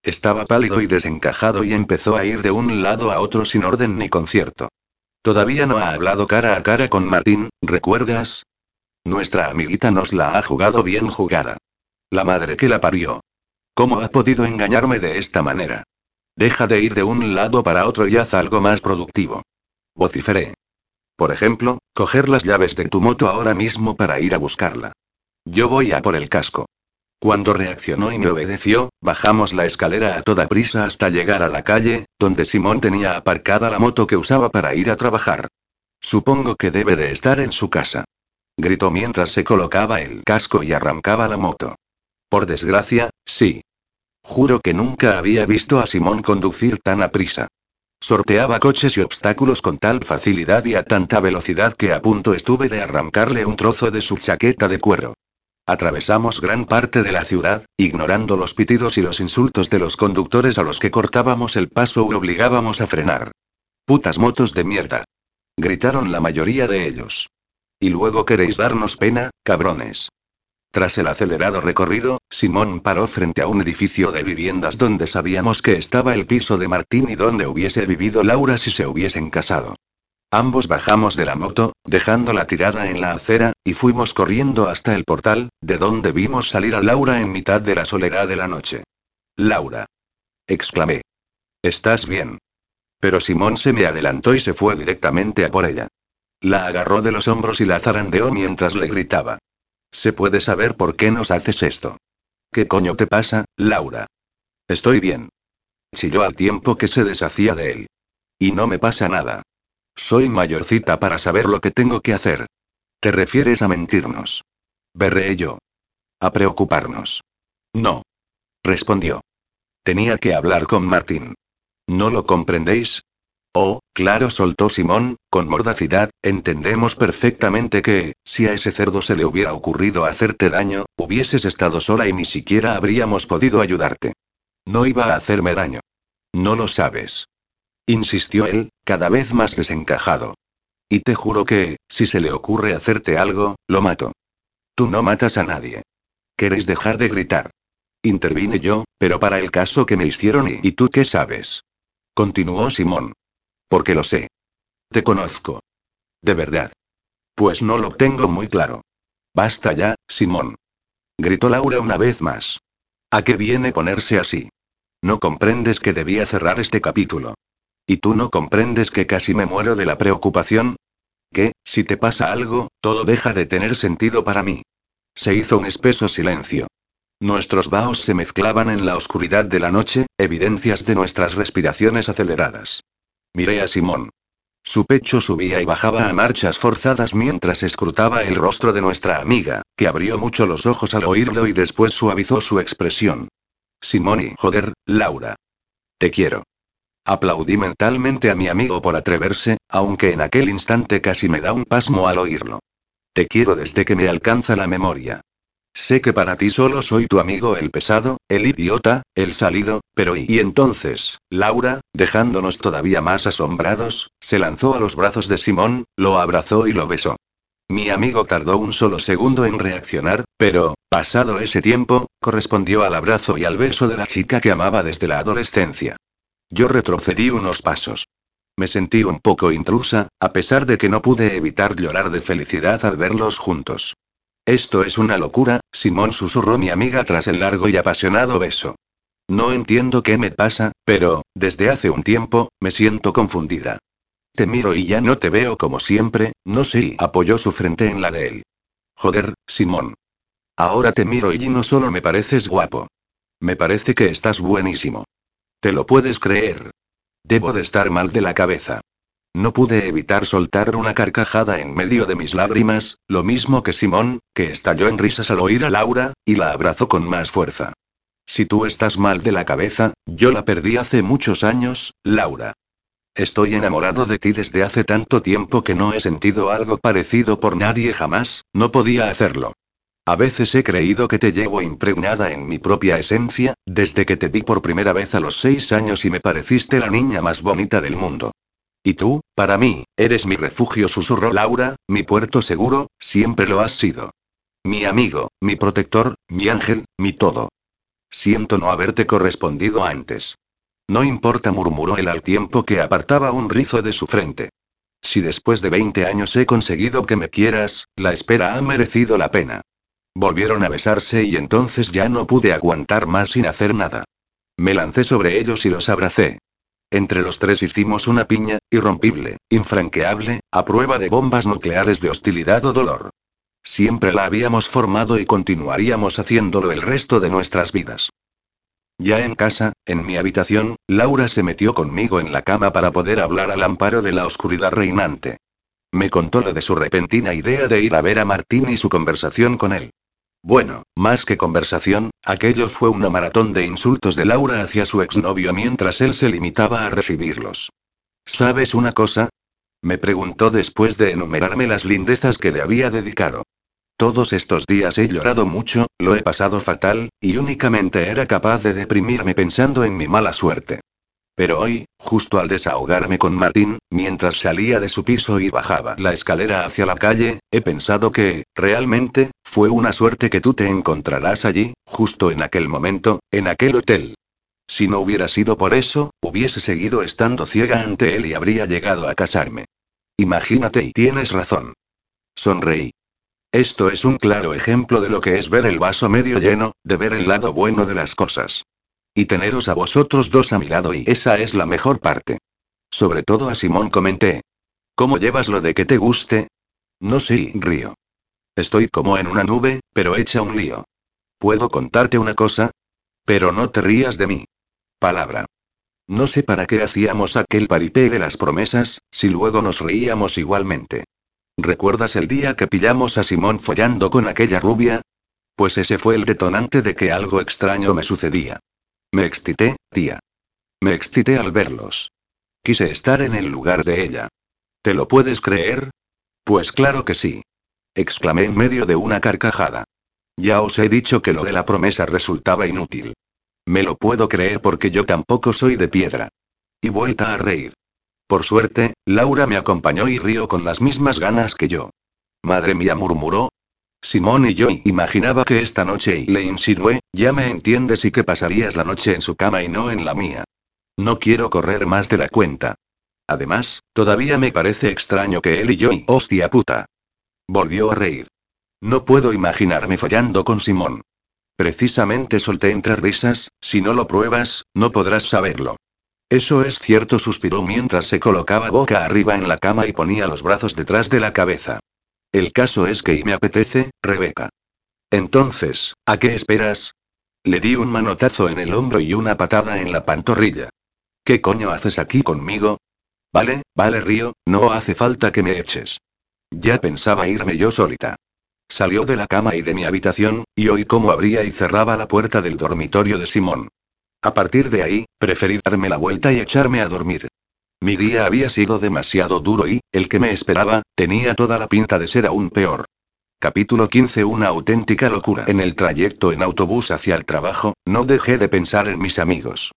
Estaba pálido y desencajado y empezó a ir de un lado a otro sin orden ni concierto. Todavía no ha hablado cara a cara con Martín, ¿recuerdas? Nuestra amiguita nos la ha jugado bien jugada. La madre que la parió. ¿Cómo ha podido engañarme de esta manera? Deja de ir de un lado para otro y haz algo más productivo. Vociferé. Por ejemplo, coger las llaves de tu moto ahora mismo para ir a buscarla. Yo voy a por el casco. Cuando reaccionó y me obedeció, bajamos la escalera a toda prisa hasta llegar a la calle, donde Simón tenía aparcada la moto que usaba para ir a trabajar. Supongo que debe de estar en su casa. Gritó mientras se colocaba el casco y arrancaba la moto. Por desgracia, sí. Juro que nunca había visto a Simón conducir tan a prisa. Sorteaba coches y obstáculos con tal facilidad y a tanta velocidad que a punto estuve de arrancarle un trozo de su chaqueta de cuero. Atravesamos gran parte de la ciudad, ignorando los pitidos y los insultos de los conductores a los que cortábamos el paso u obligábamos a frenar. Putas motos de mierda. Gritaron la mayoría de ellos. Y luego queréis darnos pena, cabrones. Tras el acelerado recorrido, Simón paró frente a un edificio de viviendas donde sabíamos que estaba el piso de Martín y donde hubiese vivido Laura si se hubiesen casado. Ambos bajamos de la moto, dejándola tirada en la acera, y fuimos corriendo hasta el portal, de donde vimos salir a Laura en mitad de la soledad de la noche. Laura. exclamé. ¿Estás bien? Pero Simón se me adelantó y se fue directamente a por ella. La agarró de los hombros y la zarandeó mientras le gritaba. ¿Se puede saber por qué nos haces esto? ¿Qué coño te pasa, Laura? Estoy bien. Chilló al tiempo que se deshacía de él. Y no me pasa nada. Soy mayorcita para saber lo que tengo que hacer. ¿Te refieres a mentirnos? Berré yo. A preocuparnos. No. Respondió. Tenía que hablar con Martín. ¿No lo comprendéis? Oh, claro, soltó Simón, con mordacidad, entendemos perfectamente que, si a ese cerdo se le hubiera ocurrido hacerte daño, hubieses estado sola y ni siquiera habríamos podido ayudarte. No iba a hacerme daño. No lo sabes. Insistió él, cada vez más desencajado. Y te juro que, si se le ocurre hacerte algo, lo mato. Tú no matas a nadie. ¿Queréis dejar de gritar? Intervine yo, pero para el caso que me hicieron y, ¿y tú qué sabes? Continuó Simón. Porque lo sé. Te conozco. De verdad. Pues no lo tengo muy claro. Basta ya, Simón. Gritó Laura una vez más. ¿A qué viene ponerse así? No comprendes que debía cerrar este capítulo. ¿Y tú no comprendes que casi me muero de la preocupación? Que, si te pasa algo, todo deja de tener sentido para mí. Se hizo un espeso silencio. Nuestros vaos se mezclaban en la oscuridad de la noche, evidencias de nuestras respiraciones aceleradas. Miré a Simón. Su pecho subía y bajaba a marchas forzadas mientras escrutaba el rostro de nuestra amiga, que abrió mucho los ojos al oírlo y después suavizó su expresión. Simón y joder, Laura. Te quiero. Aplaudí mentalmente a mi amigo por atreverse, aunque en aquel instante casi me da un pasmo al oírlo. Te quiero desde que me alcanza la memoria. Sé que para ti solo soy tu amigo el pesado, el idiota, el salido, pero y, y entonces, Laura, dejándonos todavía más asombrados, se lanzó a los brazos de Simón, lo abrazó y lo besó. Mi amigo tardó un solo segundo en reaccionar, pero, pasado ese tiempo, correspondió al abrazo y al beso de la chica que amaba desde la adolescencia. Yo retrocedí unos pasos. Me sentí un poco intrusa, a pesar de que no pude evitar llorar de felicidad al verlos juntos. Esto es una locura, Simón susurró mi amiga tras el largo y apasionado beso. No entiendo qué me pasa, pero, desde hace un tiempo, me siento confundida. Te miro y ya no te veo como siempre, no sé, apoyó su frente en la de él. Joder, Simón. Ahora te miro y no solo me pareces guapo. Me parece que estás buenísimo. ¿Te lo puedes creer? Debo de estar mal de la cabeza. No pude evitar soltar una carcajada en medio de mis lágrimas, lo mismo que Simón, que estalló en risas al oír a Laura, y la abrazó con más fuerza. Si tú estás mal de la cabeza, yo la perdí hace muchos años, Laura. Estoy enamorado de ti desde hace tanto tiempo que no he sentido algo parecido por nadie jamás, no podía hacerlo. A veces he creído que te llevo impregnada en mi propia esencia, desde que te vi por primera vez a los seis años y me pareciste la niña más bonita del mundo. Y tú, para mí, eres mi refugio, susurró Laura, mi puerto seguro, siempre lo has sido. Mi amigo, mi protector, mi ángel, mi todo. Siento no haberte correspondido antes. No importa, murmuró él al tiempo que apartaba un rizo de su frente. Si después de 20 años he conseguido que me quieras, la espera ha merecido la pena. Volvieron a besarse y entonces ya no pude aguantar más sin hacer nada. Me lancé sobre ellos y los abracé. Entre los tres hicimos una piña, irrompible, infranqueable, a prueba de bombas nucleares de hostilidad o dolor. Siempre la habíamos formado y continuaríamos haciéndolo el resto de nuestras vidas. Ya en casa, en mi habitación, Laura se metió conmigo en la cama para poder hablar al amparo de la oscuridad reinante. Me contó lo de su repentina idea de ir a ver a Martín y su conversación con él. Bueno, más que conversación, aquello fue una maratón de insultos de Laura hacia su exnovio mientras él se limitaba a recibirlos. ¿Sabes una cosa? Me preguntó después de enumerarme las lindezas que le había dedicado. Todos estos días he llorado mucho, lo he pasado fatal, y únicamente era capaz de deprimirme pensando en mi mala suerte. Pero hoy, justo al desahogarme con Martín, mientras salía de su piso y bajaba la escalera hacia la calle, he pensado que, realmente, fue una suerte que tú te encontrarás allí, justo en aquel momento, en aquel hotel. Si no hubiera sido por eso, hubiese seguido estando ciega ante él y habría llegado a casarme. Imagínate y tienes razón. Sonreí. Esto es un claro ejemplo de lo que es ver el vaso medio lleno, de ver el lado bueno de las cosas. Y teneros a vosotros dos a mi lado y esa es la mejor parte. Sobre todo a Simón comenté. ¿Cómo llevas lo de que te guste? No sé, río. Estoy como en una nube, pero hecha un lío. ¿Puedo contarte una cosa? Pero no te rías de mí. Palabra. No sé para qué hacíamos aquel parité de las promesas, si luego nos reíamos igualmente. ¿Recuerdas el día que pillamos a Simón follando con aquella rubia? Pues ese fue el detonante de que algo extraño me sucedía. Me excité, tía. Me excité al verlos. Quise estar en el lugar de ella. ¿Te lo puedes creer? Pues claro que sí. Exclamé en medio de una carcajada. Ya os he dicho que lo de la promesa resultaba inútil. Me lo puedo creer porque yo tampoco soy de piedra. Y vuelta a reír. Por suerte, Laura me acompañó y rió con las mismas ganas que yo. Madre mía, murmuró, Simón y yo imaginaba que esta noche y le insinué, ya me entiendes y que pasarías la noche en su cama y no en la mía. No quiero correr más de la cuenta. Además, todavía me parece extraño que él y yo hostia puta. Volvió a reír. No puedo imaginarme follando con Simón. Precisamente solté entre risas, si no lo pruebas, no podrás saberlo. Eso es cierto, suspiró mientras se colocaba boca arriba en la cama y ponía los brazos detrás de la cabeza. El caso es que y me apetece, Rebeca. Entonces, ¿a qué esperas? Le di un manotazo en el hombro y una patada en la pantorrilla. ¿Qué coño haces aquí conmigo? Vale, vale, Río, no hace falta que me eches. Ya pensaba irme yo solita. Salió de la cama y de mi habitación, y oí cómo abría y cerraba la puerta del dormitorio de Simón. A partir de ahí, preferí darme la vuelta y echarme a dormir. Mi día había sido demasiado duro y, el que me esperaba, tenía toda la pinta de ser aún peor. Capítulo 15 Una auténtica locura. En el trayecto en autobús hacia el trabajo, no dejé de pensar en mis amigos.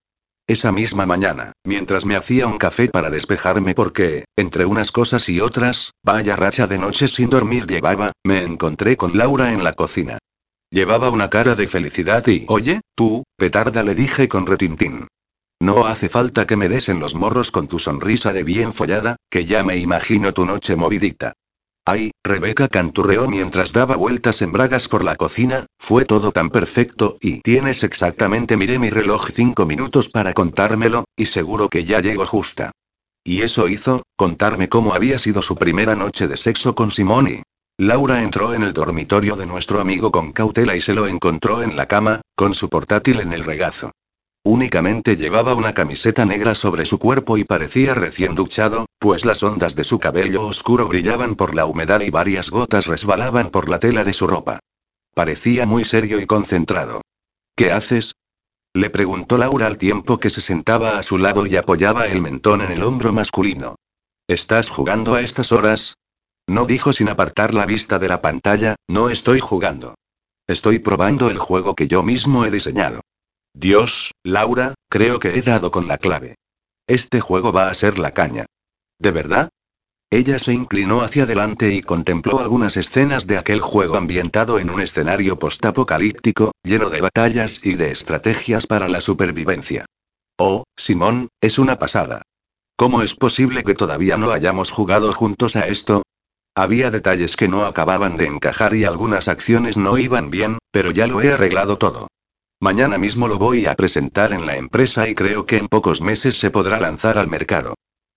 Esa misma mañana, mientras me hacía un café para despejarme porque, entre unas cosas y otras, vaya racha de noche sin dormir llevaba, me encontré con Laura en la cocina. Llevaba una cara de felicidad y, oye, tú, petarda le dije con retintín. No hace falta que me des en los morros con tu sonrisa de bien follada, que ya me imagino tu noche movidita. Ay, Rebeca canturreó mientras daba vueltas en bragas por la cocina, fue todo tan perfecto y tienes exactamente miré mi reloj cinco minutos para contármelo, y seguro que ya llego justa. Y eso hizo, contarme cómo había sido su primera noche de sexo con Simone. Laura entró en el dormitorio de nuestro amigo con cautela y se lo encontró en la cama, con su portátil en el regazo. Únicamente llevaba una camiseta negra sobre su cuerpo y parecía recién duchado, pues las ondas de su cabello oscuro brillaban por la humedad y varias gotas resbalaban por la tela de su ropa. Parecía muy serio y concentrado. ¿Qué haces? Le preguntó Laura al tiempo que se sentaba a su lado y apoyaba el mentón en el hombro masculino. ¿Estás jugando a estas horas? No dijo sin apartar la vista de la pantalla, no estoy jugando. Estoy probando el juego que yo mismo he diseñado. Dios, Laura, creo que he dado con la clave. Este juego va a ser la caña. ¿De verdad? Ella se inclinó hacia adelante y contempló algunas escenas de aquel juego ambientado en un escenario postapocalíptico, lleno de batallas y de estrategias para la supervivencia. Oh, Simón, es una pasada. ¿Cómo es posible que todavía no hayamos jugado juntos a esto? Había detalles que no acababan de encajar y algunas acciones no iban bien, pero ya lo he arreglado todo. Mañana mismo lo voy a presentar en la empresa y creo que en pocos meses se podrá lanzar al mercado.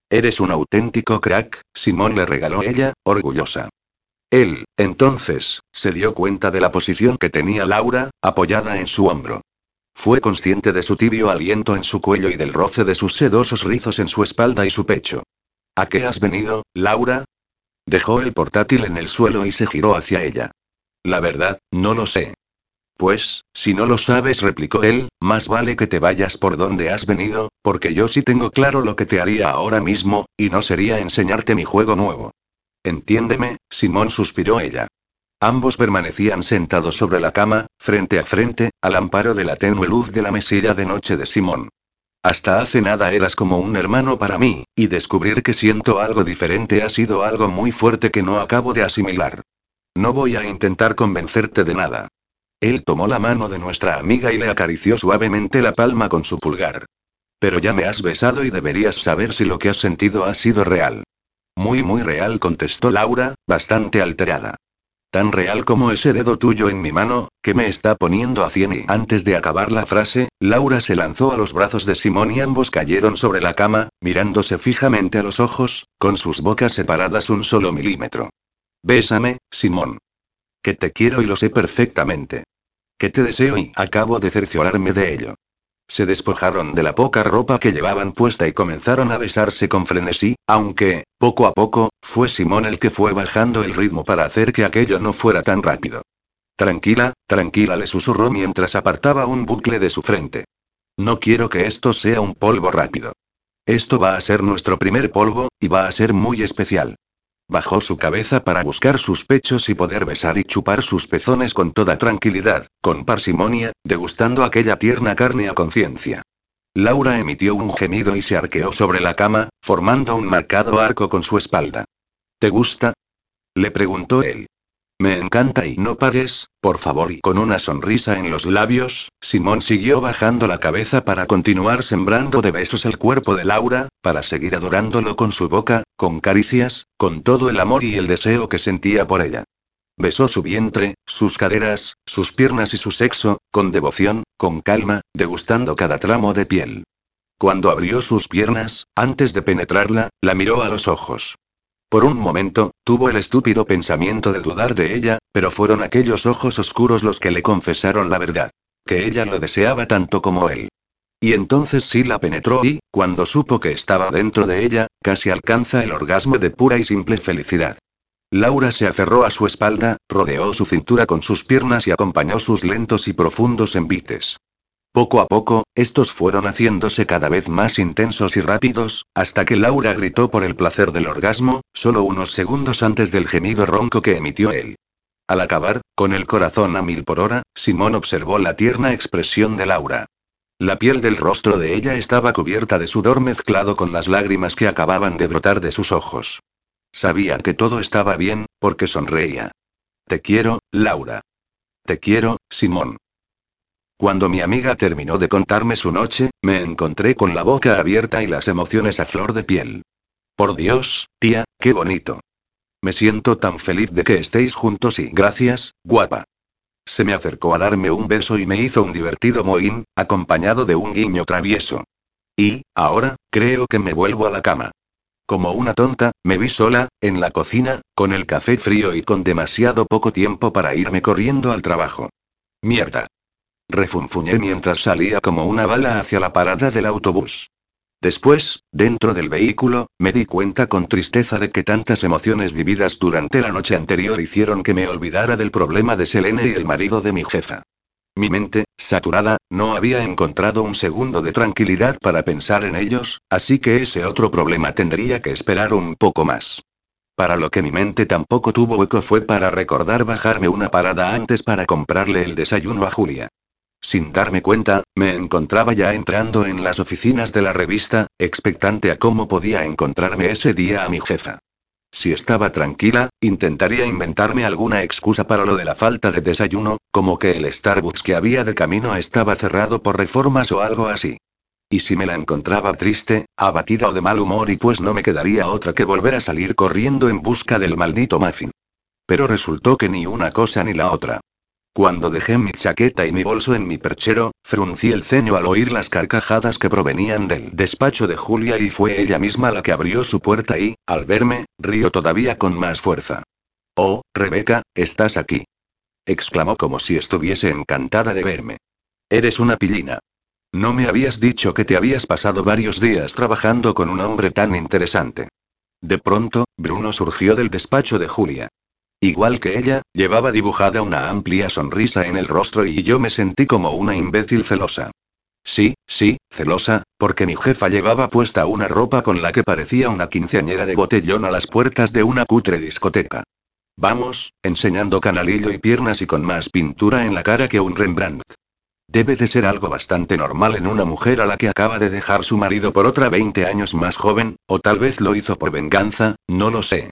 Eres un auténtico crack, Simón le regaló ella, orgullosa. Él, entonces, se dio cuenta de la posición que tenía Laura, apoyada en su hombro. Fue consciente de su tibio aliento en su cuello y del roce de sus sedosos rizos en su espalda y su pecho. ¿A qué has venido, Laura? Dejó el portátil en el suelo y se giró hacia ella. La verdad, no lo sé. Pues, si no lo sabes, replicó él, más vale que te vayas por donde has venido, porque yo sí tengo claro lo que te haría ahora mismo, y no sería enseñarte mi juego nuevo. Entiéndeme, Simón suspiró ella. Ambos permanecían sentados sobre la cama, frente a frente, al amparo de la tenue luz de la mesilla de noche de Simón. Hasta hace nada eras como un hermano para mí, y descubrir que siento algo diferente ha sido algo muy fuerte que no acabo de asimilar. No voy a intentar convencerte de nada. Él tomó la mano de nuestra amiga y le acarició suavemente la palma con su pulgar. Pero ya me has besado y deberías saber si lo que has sentido ha sido real. Muy muy real, contestó Laura, bastante alterada. Tan real como ese dedo tuyo en mi mano, que me está poniendo a cien y antes de acabar la frase, Laura se lanzó a los brazos de Simón y ambos cayeron sobre la cama, mirándose fijamente a los ojos, con sus bocas separadas un solo milímetro. Bésame, Simón. Que te quiero y lo sé perfectamente. Que te deseo y acabo de cerciorarme de ello. Se despojaron de la poca ropa que llevaban puesta y comenzaron a besarse con frenesí, aunque, poco a poco, fue Simón el que fue bajando el ritmo para hacer que aquello no fuera tan rápido. Tranquila, tranquila, le susurró mientras apartaba un bucle de su frente. No quiero que esto sea un polvo rápido. Esto va a ser nuestro primer polvo, y va a ser muy especial. Bajó su cabeza para buscar sus pechos y poder besar y chupar sus pezones con toda tranquilidad, con parsimonia, degustando aquella tierna carne a conciencia. Laura emitió un gemido y se arqueó sobre la cama, formando un marcado arco con su espalda. ¿Te gusta? Le preguntó él. Me encanta y no pares, por favor. Y con una sonrisa en los labios, Simón siguió bajando la cabeza para continuar sembrando de besos el cuerpo de Laura, para seguir adorándolo con su boca, con caricias, con todo el amor y el deseo que sentía por ella. Besó su vientre, sus caderas, sus piernas y su sexo, con devoción, con calma, degustando cada tramo de piel. Cuando abrió sus piernas, antes de penetrarla, la miró a los ojos. Por un momento, tuvo el estúpido pensamiento de dudar de ella, pero fueron aquellos ojos oscuros los que le confesaron la verdad. Que ella lo deseaba tanto como él. Y entonces sí la penetró y, cuando supo que estaba dentro de ella, casi alcanza el orgasmo de pura y simple felicidad. Laura se aferró a su espalda, rodeó su cintura con sus piernas y acompañó sus lentos y profundos envites. Poco a poco, estos fueron haciéndose cada vez más intensos y rápidos, hasta que Laura gritó por el placer del orgasmo, solo unos segundos antes del gemido ronco que emitió él. Al acabar, con el corazón a mil por hora, Simón observó la tierna expresión de Laura. La piel del rostro de ella estaba cubierta de sudor mezclado con las lágrimas que acababan de brotar de sus ojos. Sabía que todo estaba bien, porque sonreía. Te quiero, Laura. Te quiero, Simón. Cuando mi amiga terminó de contarme su noche, me encontré con la boca abierta y las emociones a flor de piel. Por Dios, tía, qué bonito. Me siento tan feliz de que estéis juntos y gracias, guapa. Se me acercó a darme un beso y me hizo un divertido mohín, acompañado de un guiño travieso. Y, ahora, creo que me vuelvo a la cama. Como una tonta, me vi sola, en la cocina, con el café frío y con demasiado poco tiempo para irme corriendo al trabajo. Mierda. Refunfuñé mientras salía como una bala hacia la parada del autobús. Después, dentro del vehículo, me di cuenta con tristeza de que tantas emociones vividas durante la noche anterior hicieron que me olvidara del problema de Selene y el marido de mi jefa. Mi mente, saturada, no había encontrado un segundo de tranquilidad para pensar en ellos, así que ese otro problema tendría que esperar un poco más. Para lo que mi mente tampoco tuvo hueco fue para recordar bajarme una parada antes para comprarle el desayuno a Julia. Sin darme cuenta, me encontraba ya entrando en las oficinas de la revista, expectante a cómo podía encontrarme ese día a mi jefa. Si estaba tranquila, intentaría inventarme alguna excusa para lo de la falta de desayuno, como que el Starbucks que había de camino estaba cerrado por reformas o algo así. Y si me la encontraba triste, abatida o de mal humor y pues no me quedaría otra que volver a salir corriendo en busca del maldito muffin. Pero resultó que ni una cosa ni la otra. Cuando dejé mi chaqueta y mi bolso en mi perchero, fruncí el ceño al oír las carcajadas que provenían del despacho de Julia y fue ella misma la que abrió su puerta y, al verme, río todavía con más fuerza. Oh, Rebeca, estás aquí. exclamó como si estuviese encantada de verme. Eres una pillina. No me habías dicho que te habías pasado varios días trabajando con un hombre tan interesante. De pronto, Bruno surgió del despacho de Julia. Igual que ella, llevaba dibujada una amplia sonrisa en el rostro y yo me sentí como una imbécil celosa. Sí, sí, celosa, porque mi jefa llevaba puesta una ropa con la que parecía una quinceañera de botellón a las puertas de una cutre discoteca. Vamos, enseñando canalillo y piernas y con más pintura en la cara que un Rembrandt. Debe de ser algo bastante normal en una mujer a la que acaba de dejar su marido por otra 20 años más joven, o tal vez lo hizo por venganza, no lo sé.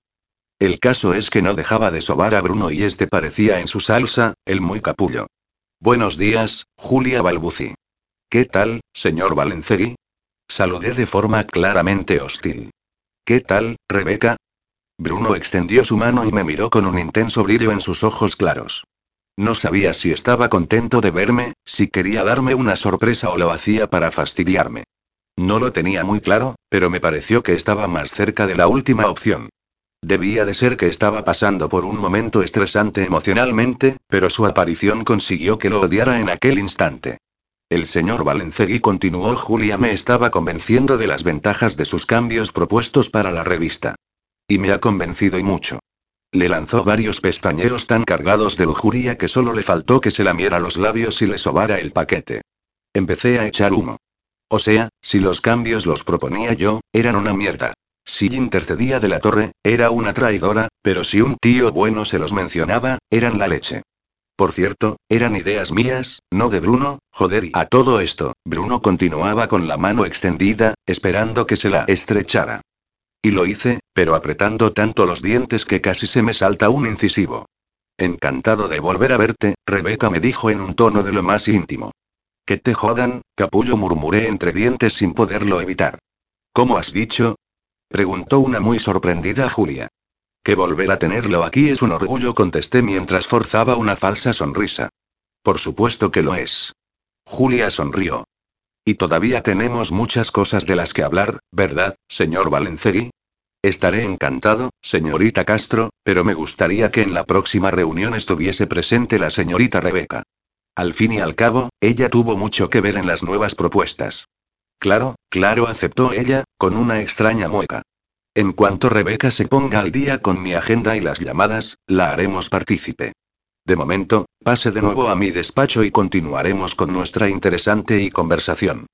El caso es que no dejaba de sobar a Bruno y este parecía en su salsa, el muy capullo. Buenos días, Julia balbucí. ¿Qué tal, señor Valencegui? Saludé de forma claramente hostil. ¿Qué tal, Rebeca? Bruno extendió su mano y me miró con un intenso brillo en sus ojos claros. No sabía si estaba contento de verme, si quería darme una sorpresa o lo hacía para fastidiarme. No lo tenía muy claro, pero me pareció que estaba más cerca de la última opción. Debía de ser que estaba pasando por un momento estresante emocionalmente, pero su aparición consiguió que lo odiara en aquel instante. El señor Valencegui continuó Julia me estaba convenciendo de las ventajas de sus cambios propuestos para la revista. Y me ha convencido y mucho. Le lanzó varios pestañeos tan cargados de lujuria que solo le faltó que se lamiera los labios y le sobara el paquete. Empecé a echar humo. O sea, si los cambios los proponía yo, eran una mierda. Si intercedía de la torre, era una traidora, pero si un tío bueno se los mencionaba, eran la leche. Por cierto, eran ideas mías, no de Bruno, joder, y a todo esto, Bruno continuaba con la mano extendida, esperando que se la estrechara. Y lo hice, pero apretando tanto los dientes que casi se me salta un incisivo. Encantado de volver a verte, Rebeca me dijo en un tono de lo más íntimo. Que te jodan, capullo murmuré entre dientes sin poderlo evitar. ¿Cómo has dicho? Preguntó una muy sorprendida Julia. Que volver a tenerlo aquí es un orgullo, contesté mientras forzaba una falsa sonrisa. Por supuesto que lo es. Julia sonrió. Y todavía tenemos muchas cosas de las que hablar, ¿verdad, señor Valencegui? Estaré encantado, señorita Castro, pero me gustaría que en la próxima reunión estuviese presente la señorita Rebeca. Al fin y al cabo, ella tuvo mucho que ver en las nuevas propuestas. Claro, claro, aceptó ella, con una extraña mueca. En cuanto Rebeca se ponga al día con mi agenda y las llamadas, la haremos partícipe. De momento, pase de nuevo a mi despacho y continuaremos con nuestra interesante y conversación.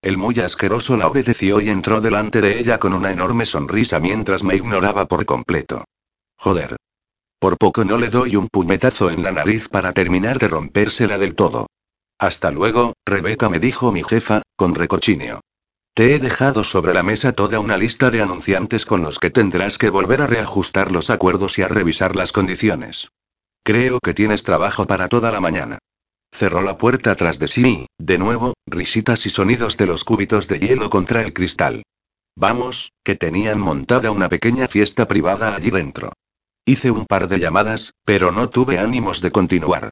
El muy asqueroso la obedeció y entró delante de ella con una enorme sonrisa mientras me ignoraba por completo. Joder. Por poco no le doy un puñetazo en la nariz para terminar de rompérsela del todo. Hasta luego, Rebeca me dijo mi jefa, con recochinio. Te he dejado sobre la mesa toda una lista de anunciantes con los que tendrás que volver a reajustar los acuerdos y a revisar las condiciones. Creo que tienes trabajo para toda la mañana. Cerró la puerta tras de sí y, de nuevo, risitas y sonidos de los cúbitos de hielo contra el cristal. Vamos, que tenían montada una pequeña fiesta privada allí dentro. Hice un par de llamadas, pero no tuve ánimos de continuar.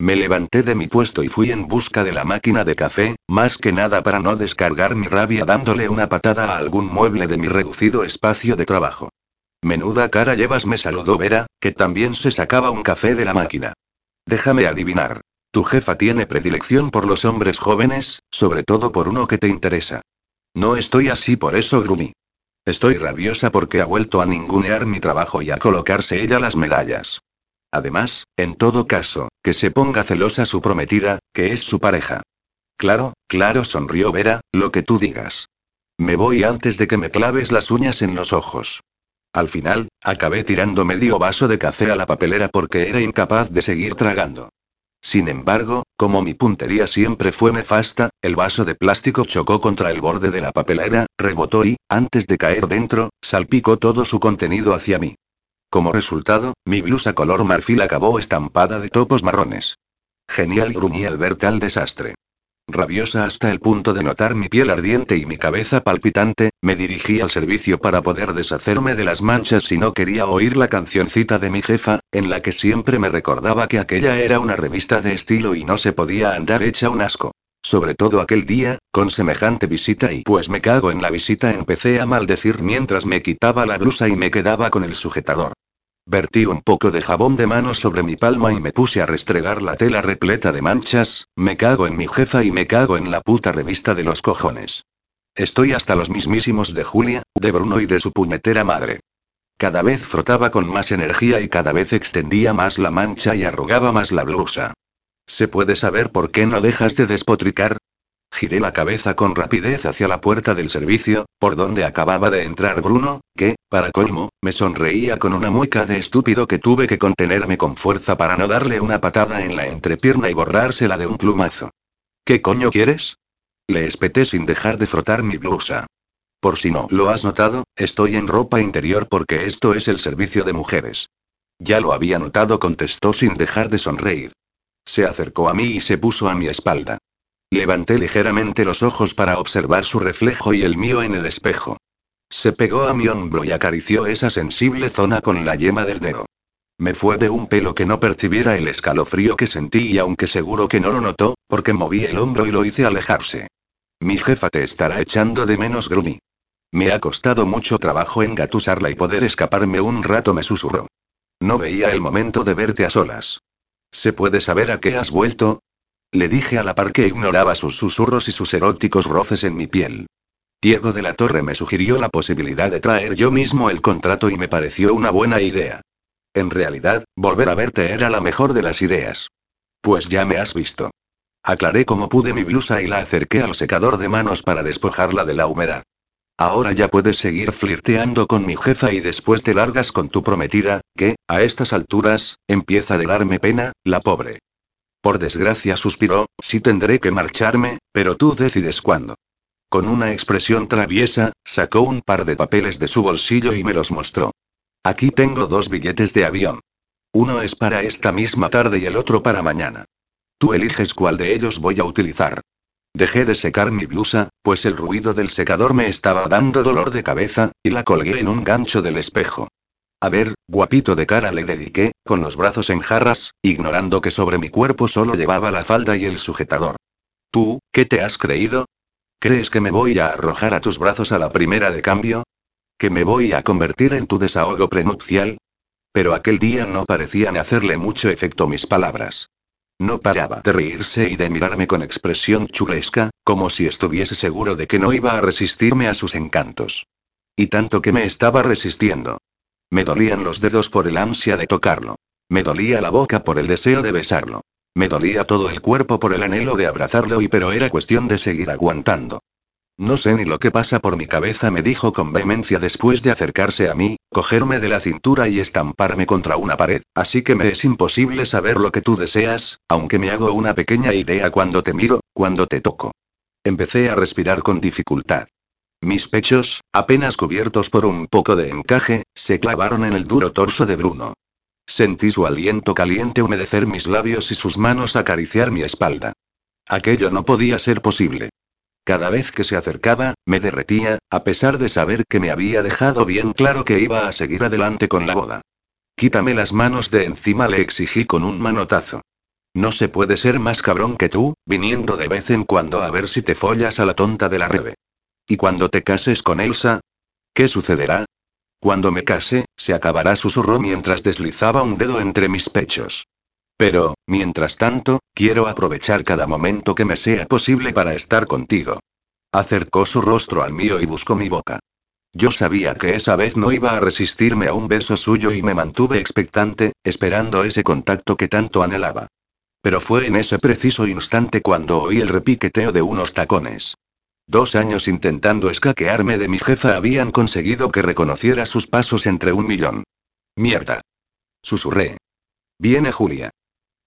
Me levanté de mi puesto y fui en busca de la máquina de café, más que nada para no descargar mi rabia dándole una patada a algún mueble de mi reducido espacio de trabajo. Menuda cara llevas, me saludó Vera, que también se sacaba un café de la máquina. Déjame adivinar. Tu jefa tiene predilección por los hombres jóvenes, sobre todo por uno que te interesa. No estoy así por eso, Grumi. Estoy rabiosa porque ha vuelto a ningunear mi trabajo y a colocarse ella las medallas. Además, en todo caso, que se ponga celosa su prometida, que es su pareja. Claro, claro, sonrió Vera, lo que tú digas. Me voy antes de que me claves las uñas en los ojos. Al final, acabé tirando medio vaso de café a la papelera porque era incapaz de seguir tragando. Sin embargo, como mi puntería siempre fue nefasta, el vaso de plástico chocó contra el borde de la papelera, rebotó y, antes de caer dentro, salpicó todo su contenido hacia mí. Como resultado, mi blusa color marfil acabó estampada de topos marrones. Genial gruñí al ver tal desastre. rabiosa hasta el punto de notar mi piel ardiente y mi cabeza palpitante, me dirigí al servicio para poder deshacerme de las manchas si no quería oír la cancioncita de mi jefa, en la que siempre me recordaba que aquella era una revista de estilo y no se podía andar hecha un asco. Sobre todo aquel día, con semejante visita y pues me cago en la visita empecé a maldecir mientras me quitaba la blusa y me quedaba con el sujetador. Vertí un poco de jabón de manos sobre mi palma y me puse a restregar la tela repleta de manchas, me cago en mi jefa y me cago en la puta revista de los cojones. Estoy hasta los mismísimos de Julia, de Bruno y de su puñetera madre. Cada vez frotaba con más energía y cada vez extendía más la mancha y arrugaba más la blusa. ¿Se puede saber por qué no dejas de despotricar? Giré la cabeza con rapidez hacia la puerta del servicio, por donde acababa de entrar Bruno, que, para colmo, me sonreía con una mueca de estúpido que tuve que contenerme con fuerza para no darle una patada en la entrepierna y borrársela de un plumazo. ¿Qué coño quieres? Le espeté sin dejar de frotar mi blusa. Por si no lo has notado, estoy en ropa interior porque esto es el servicio de mujeres. Ya lo había notado, contestó sin dejar de sonreír. Se acercó a mí y se puso a mi espalda. Levanté ligeramente los ojos para observar su reflejo y el mío en el espejo. Se pegó a mi hombro y acarició esa sensible zona con la yema del dedo. Me fue de un pelo que no percibiera el escalofrío que sentí y aunque seguro que no lo notó, porque moví el hombro y lo hice alejarse. Mi jefa te estará echando de menos, Gruni. Me ha costado mucho trabajo engatusarla y poder escaparme un rato, me susurró. No veía el momento de verte a solas. ¿Se puede saber a qué has vuelto? Le dije a la par que ignoraba sus susurros y sus eróticos roces en mi piel. Diego de la Torre me sugirió la posibilidad de traer yo mismo el contrato y me pareció una buena idea. En realidad, volver a verte era la mejor de las ideas. Pues ya me has visto. Aclaré como pude mi blusa y la acerqué al secador de manos para despojarla de la humedad. Ahora ya puedes seguir flirteando con mi jefa y después te largas con tu prometida, que, a estas alturas, empieza a darme pena, la pobre. Por desgracia suspiró, sí tendré que marcharme, pero tú decides cuándo. Con una expresión traviesa, sacó un par de papeles de su bolsillo y me los mostró. Aquí tengo dos billetes de avión. Uno es para esta misma tarde y el otro para mañana. Tú eliges cuál de ellos voy a utilizar. Dejé de secar mi blusa, pues el ruido del secador me estaba dando dolor de cabeza, y la colgué en un gancho del espejo. A ver, guapito de cara le dediqué, con los brazos en jarras, ignorando que sobre mi cuerpo solo llevaba la falda y el sujetador. ¿Tú, qué te has creído? ¿Crees que me voy a arrojar a tus brazos a la primera de cambio? ¿Que me voy a convertir en tu desahogo prenupcial? Pero aquel día no parecían hacerle mucho efecto mis palabras. No paraba de reírse y de mirarme con expresión chulesca, como si estuviese seguro de que no iba a resistirme a sus encantos. Y tanto que me estaba resistiendo. Me dolían los dedos por el ansia de tocarlo. Me dolía la boca por el deseo de besarlo. Me dolía todo el cuerpo por el anhelo de abrazarlo y pero era cuestión de seguir aguantando. No sé ni lo que pasa por mi cabeza, me dijo con vehemencia después de acercarse a mí, cogerme de la cintura y estamparme contra una pared, así que me es imposible saber lo que tú deseas, aunque me hago una pequeña idea cuando te miro, cuando te toco. Empecé a respirar con dificultad. Mis pechos, apenas cubiertos por un poco de encaje, se clavaron en el duro torso de Bruno. Sentí su aliento caliente humedecer mis labios y sus manos acariciar mi espalda. Aquello no podía ser posible. Cada vez que se acercaba, me derretía, a pesar de saber que me había dejado bien claro que iba a seguir adelante con la boda. Quítame las manos de encima, le exigí con un manotazo. No se puede ser más cabrón que tú, viniendo de vez en cuando a ver si te follas a la tonta de la rebe. ¿Y cuando te cases con Elsa? ¿Qué sucederá? Cuando me case, se acabará, susurró mientras deslizaba un dedo entre mis pechos. Pero, mientras tanto, quiero aprovechar cada momento que me sea posible para estar contigo. Acercó su rostro al mío y buscó mi boca. Yo sabía que esa vez no iba a resistirme a un beso suyo y me mantuve expectante, esperando ese contacto que tanto anhelaba. Pero fue en ese preciso instante cuando oí el repiqueteo de unos tacones. Dos años intentando escaquearme de mi jefa habían conseguido que reconociera sus pasos entre un millón. Mierda. Susurré. Viene Julia.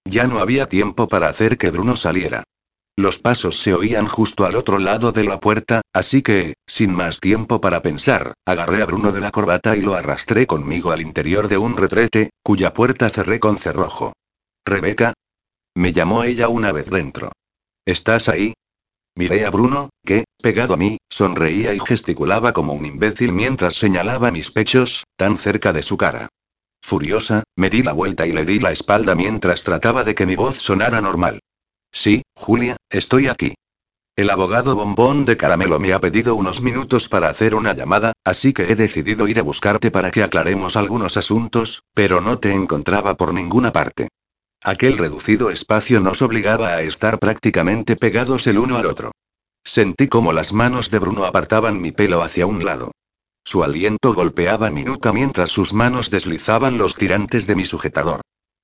Ya no había tiempo para hacer que Bruno saliera. Los pasos se oían justo al otro lado de la puerta, así que, sin más tiempo para pensar, agarré a Bruno de la corbata y lo arrastré conmigo al interior de un retrete, cuya puerta cerré con cerrojo. Rebeca. Me llamó ella una vez dentro. ¿Estás ahí? Miré a Bruno, que, pegado a mí, sonreía y gesticulaba como un imbécil mientras señalaba mis pechos, tan cerca de su cara. Furiosa, me di la vuelta y le di la espalda mientras trataba de que mi voz sonara normal. Sí, Julia, estoy aquí. El abogado bombón de caramelo me ha pedido unos minutos para hacer una llamada, así que he decidido ir a buscarte para que aclaremos algunos asuntos, pero no te encontraba por ninguna parte. Aquel reducido espacio nos obligaba a estar prácticamente pegados el uno al otro. Sentí como las manos de Bruno apartaban mi pelo hacia un lado. Su aliento golpeaba mi nuca mientras sus manos deslizaban los tirantes de mi sujetador.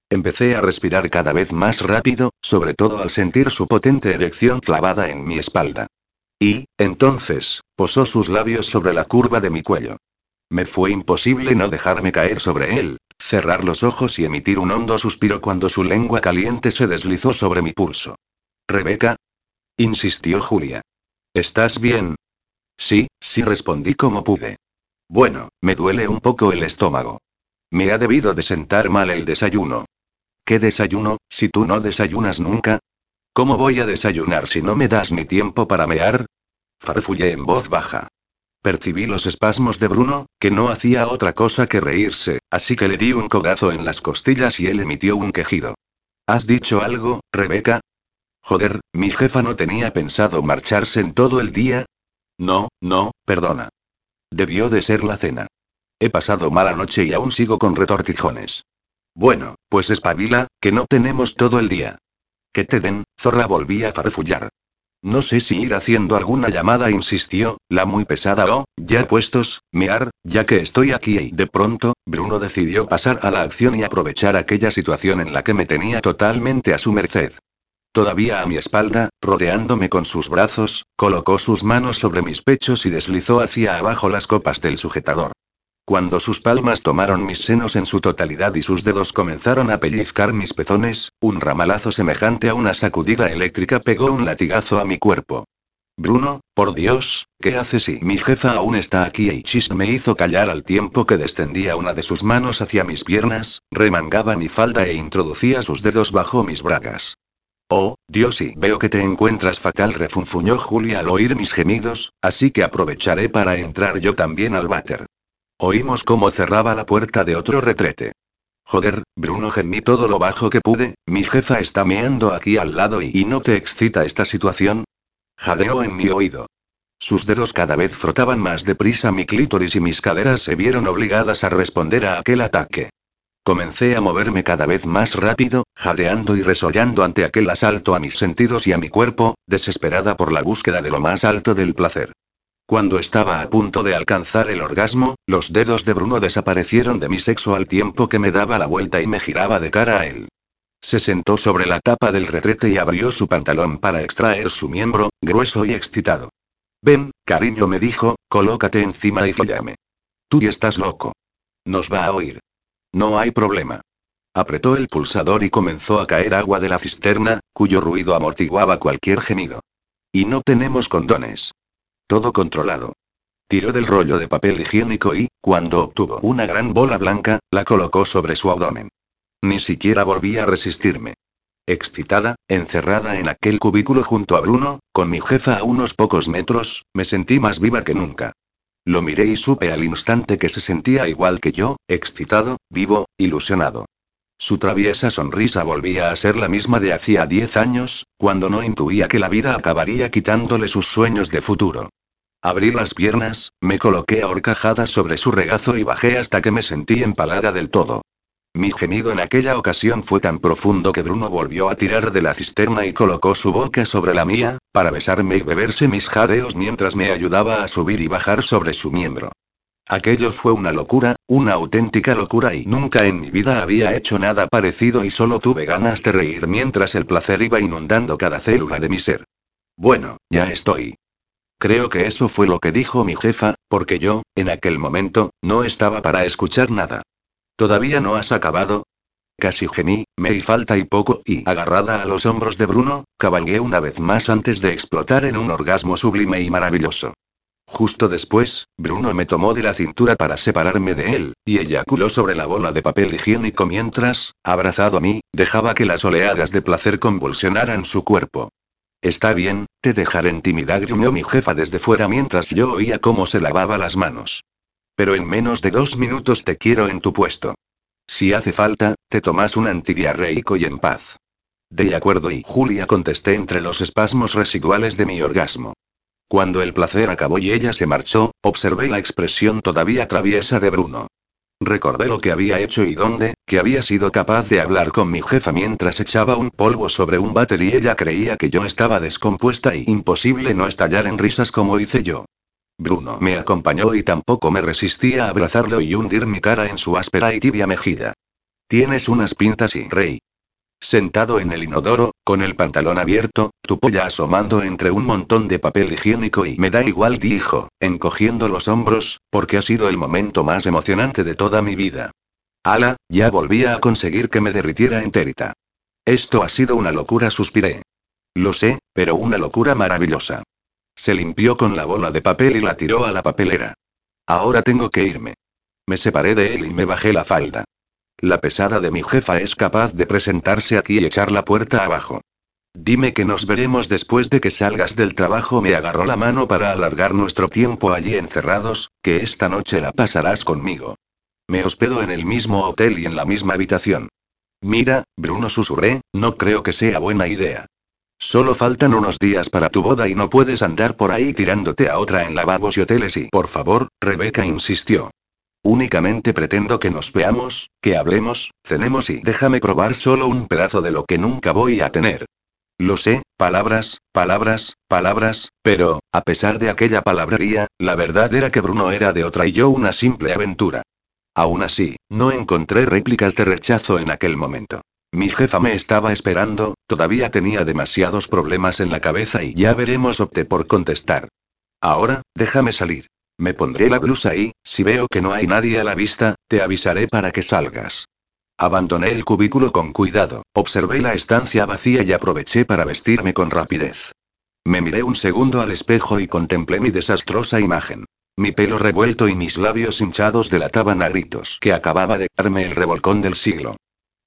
Empecé a respirar cada vez más rápido, sobre todo al sentir su potente erección clavada en mi espalda. Y, entonces, posó sus labios sobre la curva de mi cuello. Me fue imposible no dejarme caer sobre él, cerrar los ojos y emitir un hondo suspiro cuando su lengua caliente se deslizó sobre mi pulso. Rebeca. insistió Julia. ¿Estás bien? Sí, sí respondí como pude. Bueno, me duele un poco el estómago. Me ha debido de sentar mal el desayuno. ¿Qué desayuno, si tú no desayunas nunca? ¿Cómo voy a desayunar si no me das ni tiempo para mear? Farfullé en voz baja. Percibí los espasmos de Bruno, que no hacía otra cosa que reírse, así que le di un cogazo en las costillas y él emitió un quejido. ¿Has dicho algo, Rebeca? Joder, mi jefa no tenía pensado marcharse en todo el día. No, no, perdona. Debió de ser la cena. He pasado mala noche y aún sigo con retortijones. Bueno, pues espabila, que no tenemos todo el día. Que te den, zorra volví a farfullar. No sé si ir haciendo alguna llamada, insistió, la muy pesada o, ya puestos, mear, ya que estoy aquí y de pronto, Bruno decidió pasar a la acción y aprovechar aquella situación en la que me tenía totalmente a su merced. Todavía a mi espalda, rodeándome con sus brazos, colocó sus manos sobre mis pechos y deslizó hacia abajo las copas del sujetador. Cuando sus palmas tomaron mis senos en su totalidad y sus dedos comenzaron a pellizcar mis pezones, un ramalazo semejante a una sacudida eléctrica pegó un latigazo a mi cuerpo. Bruno, por Dios, ¿qué haces si mi jefa aún está aquí? Y Chis me hizo callar al tiempo que descendía una de sus manos hacia mis piernas, remangaba mi falda e introducía sus dedos bajo mis bragas. Oh, Dios y veo que te encuentras fatal, refunfuñó Julia al oír mis gemidos, así que aprovecharé para entrar yo también al váter. Oímos cómo cerraba la puerta de otro retrete. Joder, Bruno gemí todo lo bajo que pude, mi jefa está meando aquí al lado y, no te excita esta situación? Jadeó en mi oído. Sus dedos cada vez frotaban más deprisa mi clítoris y mis caderas se vieron obligadas a responder a aquel ataque. Comencé a moverme cada vez más rápido, jadeando y resollando ante aquel asalto a mis sentidos y a mi cuerpo, desesperada por la búsqueda de lo más alto del placer. Cuando estaba a punto de alcanzar el orgasmo, los dedos de Bruno desaparecieron de mi sexo al tiempo que me daba la vuelta y me giraba de cara a él. Se sentó sobre la tapa del retrete y abrió su pantalón para extraer su miembro, grueso y excitado. Ven, cariño me dijo, colócate encima y follame. Tú ya estás loco. Nos va a oír. No hay problema. Apretó el pulsador y comenzó a caer agua de la cisterna, cuyo ruido amortiguaba cualquier gemido. Y no tenemos condones. Todo controlado. Tiró del rollo de papel higiénico y, cuando obtuvo una gran bola blanca, la colocó sobre su abdomen. Ni siquiera volví a resistirme. Excitada, encerrada en aquel cubículo junto a Bruno, con mi jefa a unos pocos metros, me sentí más viva que nunca. Lo miré y supe al instante que se sentía igual que yo, excitado, vivo, ilusionado. Su traviesa sonrisa volvía a ser la misma de hacía diez años, cuando no intuía que la vida acabaría quitándole sus sueños de futuro. Abrí las piernas, me coloqué a horcajadas sobre su regazo y bajé hasta que me sentí empalada del todo. Mi gemido en aquella ocasión fue tan profundo que Bruno volvió a tirar de la cisterna y colocó su boca sobre la mía, para besarme y beberse mis jadeos mientras me ayudaba a subir y bajar sobre su miembro. Aquello fue una locura, una auténtica locura y nunca en mi vida había hecho nada parecido y solo tuve ganas de reír mientras el placer iba inundando cada célula de mi ser. Bueno, ya estoy. Creo que eso fue lo que dijo mi jefa, porque yo, en aquel momento, no estaba para escuchar nada. ¿Todavía no has acabado? Casi gemí, me y falta y poco, y agarrada a los hombros de Bruno, cabalgué una vez más antes de explotar en un orgasmo sublime y maravilloso. Justo después, Bruno me tomó de la cintura para separarme de él, y eyaculó sobre la bola de papel higiénico mientras, abrazado a mí, dejaba que las oleadas de placer convulsionaran su cuerpo. Está bien, te dejaré intimidar, gruñó mi jefa desde fuera mientras yo oía cómo se lavaba las manos. Pero en menos de dos minutos te quiero en tu puesto. Si hace falta, te tomas un antidiarreico y en paz. De acuerdo y Julia contesté entre los espasmos residuales de mi orgasmo. Cuando el placer acabó y ella se marchó, observé la expresión todavía traviesa de Bruno. Recordé lo que había hecho y dónde, que había sido capaz de hablar con mi jefa mientras echaba un polvo sobre un váter y ella creía que yo estaba descompuesta y imposible no estallar en risas como hice yo. Bruno me acompañó y tampoco me resistía a abrazarlo y hundir mi cara en su áspera y tibia mejilla. Tienes unas pintas y rey. Sentado en el inodoro, con el pantalón abierto, tu polla asomando entre un montón de papel higiénico y me da igual, dijo, encogiendo los hombros, porque ha sido el momento más emocionante de toda mi vida. Ala, ya volvía a conseguir que me derritiera entérita. Esto ha sido una locura, suspiré. Lo sé, pero una locura maravillosa. Se limpió con la bola de papel y la tiró a la papelera. Ahora tengo que irme. Me separé de él y me bajé la falda. La pesada de mi jefa es capaz de presentarse aquí y echar la puerta abajo. Dime que nos veremos después de que salgas del trabajo. Me agarró la mano para alargar nuestro tiempo allí encerrados, que esta noche la pasarás conmigo. Me hospedo en el mismo hotel y en la misma habitación. Mira, Bruno susurré, no creo que sea buena idea. Solo faltan unos días para tu boda y no puedes andar por ahí tirándote a otra en lavabos y hoteles y... Por favor, Rebeca insistió. Únicamente pretendo que nos veamos, que hablemos, cenemos y déjame probar solo un pedazo de lo que nunca voy a tener. Lo sé, palabras, palabras, palabras, pero, a pesar de aquella palabrería, la verdad era que Bruno era de otra y yo una simple aventura. Aún así, no encontré réplicas de rechazo en aquel momento. Mi jefa me estaba esperando, todavía tenía demasiados problemas en la cabeza y ya veremos opté por contestar. Ahora, déjame salir. Me pondré la blusa y, si veo que no hay nadie a la vista, te avisaré para que salgas. Abandoné el cubículo con cuidado, observé la estancia vacía y aproveché para vestirme con rapidez. Me miré un segundo al espejo y contemplé mi desastrosa imagen. Mi pelo revuelto y mis labios hinchados delataban a gritos que acababa de darme el revolcón del siglo.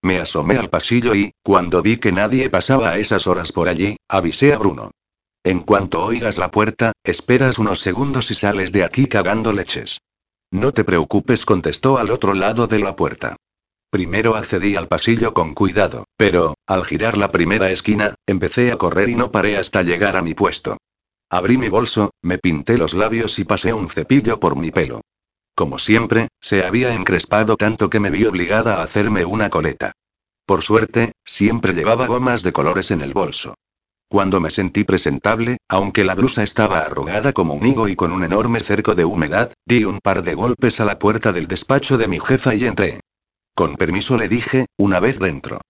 Me asomé al pasillo y, cuando vi que nadie pasaba a esas horas por allí, avisé a Bruno. En cuanto oigas la puerta, esperas unos segundos y sales de aquí cagando leches. No te preocupes, contestó al otro lado de la puerta. Primero accedí al pasillo con cuidado, pero, al girar la primera esquina, empecé a correr y no paré hasta llegar a mi puesto. Abrí mi bolso, me pinté los labios y pasé un cepillo por mi pelo. Como siempre, se había encrespado tanto que me vi obligada a hacerme una coleta. Por suerte, siempre llevaba gomas de colores en el bolso. Cuando me sentí presentable, aunque la blusa estaba arrugada como un higo y con un enorme cerco de humedad, di un par de golpes a la puerta del despacho de mi jefa y entré. Con permiso le dije, una vez dentro.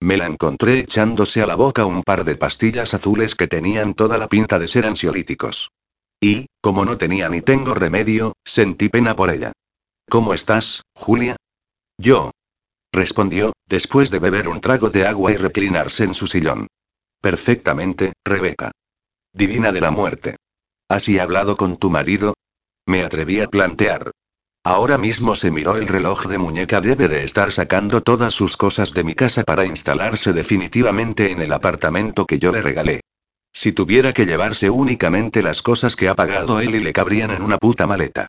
Me la encontré echándose a la boca un par de pastillas azules que tenían toda la pinta de ser ansiolíticos. Y, como no tenía ni tengo remedio, sentí pena por ella. ¿Cómo estás, Julia? Yo. Respondió, después de beber un trago de agua y reclinarse en su sillón. Perfectamente, Rebeca. Divina de la muerte. ¿Has hablado con tu marido? Me atreví a plantear. Ahora mismo se miró el reloj de muñeca. Debe de estar sacando todas sus cosas de mi casa para instalarse definitivamente en el apartamento que yo le regalé. Si tuviera que llevarse únicamente las cosas que ha pagado él y le cabrían en una puta maleta.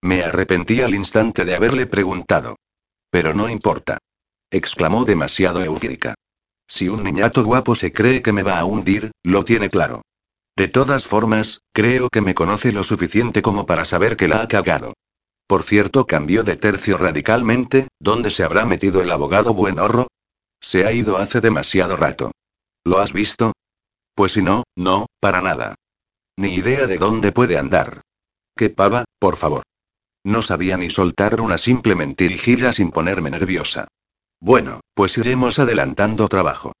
Me arrepentí al instante de haberle preguntado. Pero no importa. Exclamó demasiado eufórica. Si un niñato guapo se cree que me va a hundir, lo tiene claro. De todas formas, creo que me conoce lo suficiente como para saber que la ha cagado. Por cierto, cambió de tercio radicalmente, ¿dónde se habrá metido el abogado buenorro? Se ha ido hace demasiado rato. ¿Lo has visto? Pues si no, no, para nada. Ni idea de dónde puede andar. Qué pava, por favor. No sabía ni soltar una simple mentirijilla sin ponerme nerviosa. Bueno, pues iremos adelantando trabajo.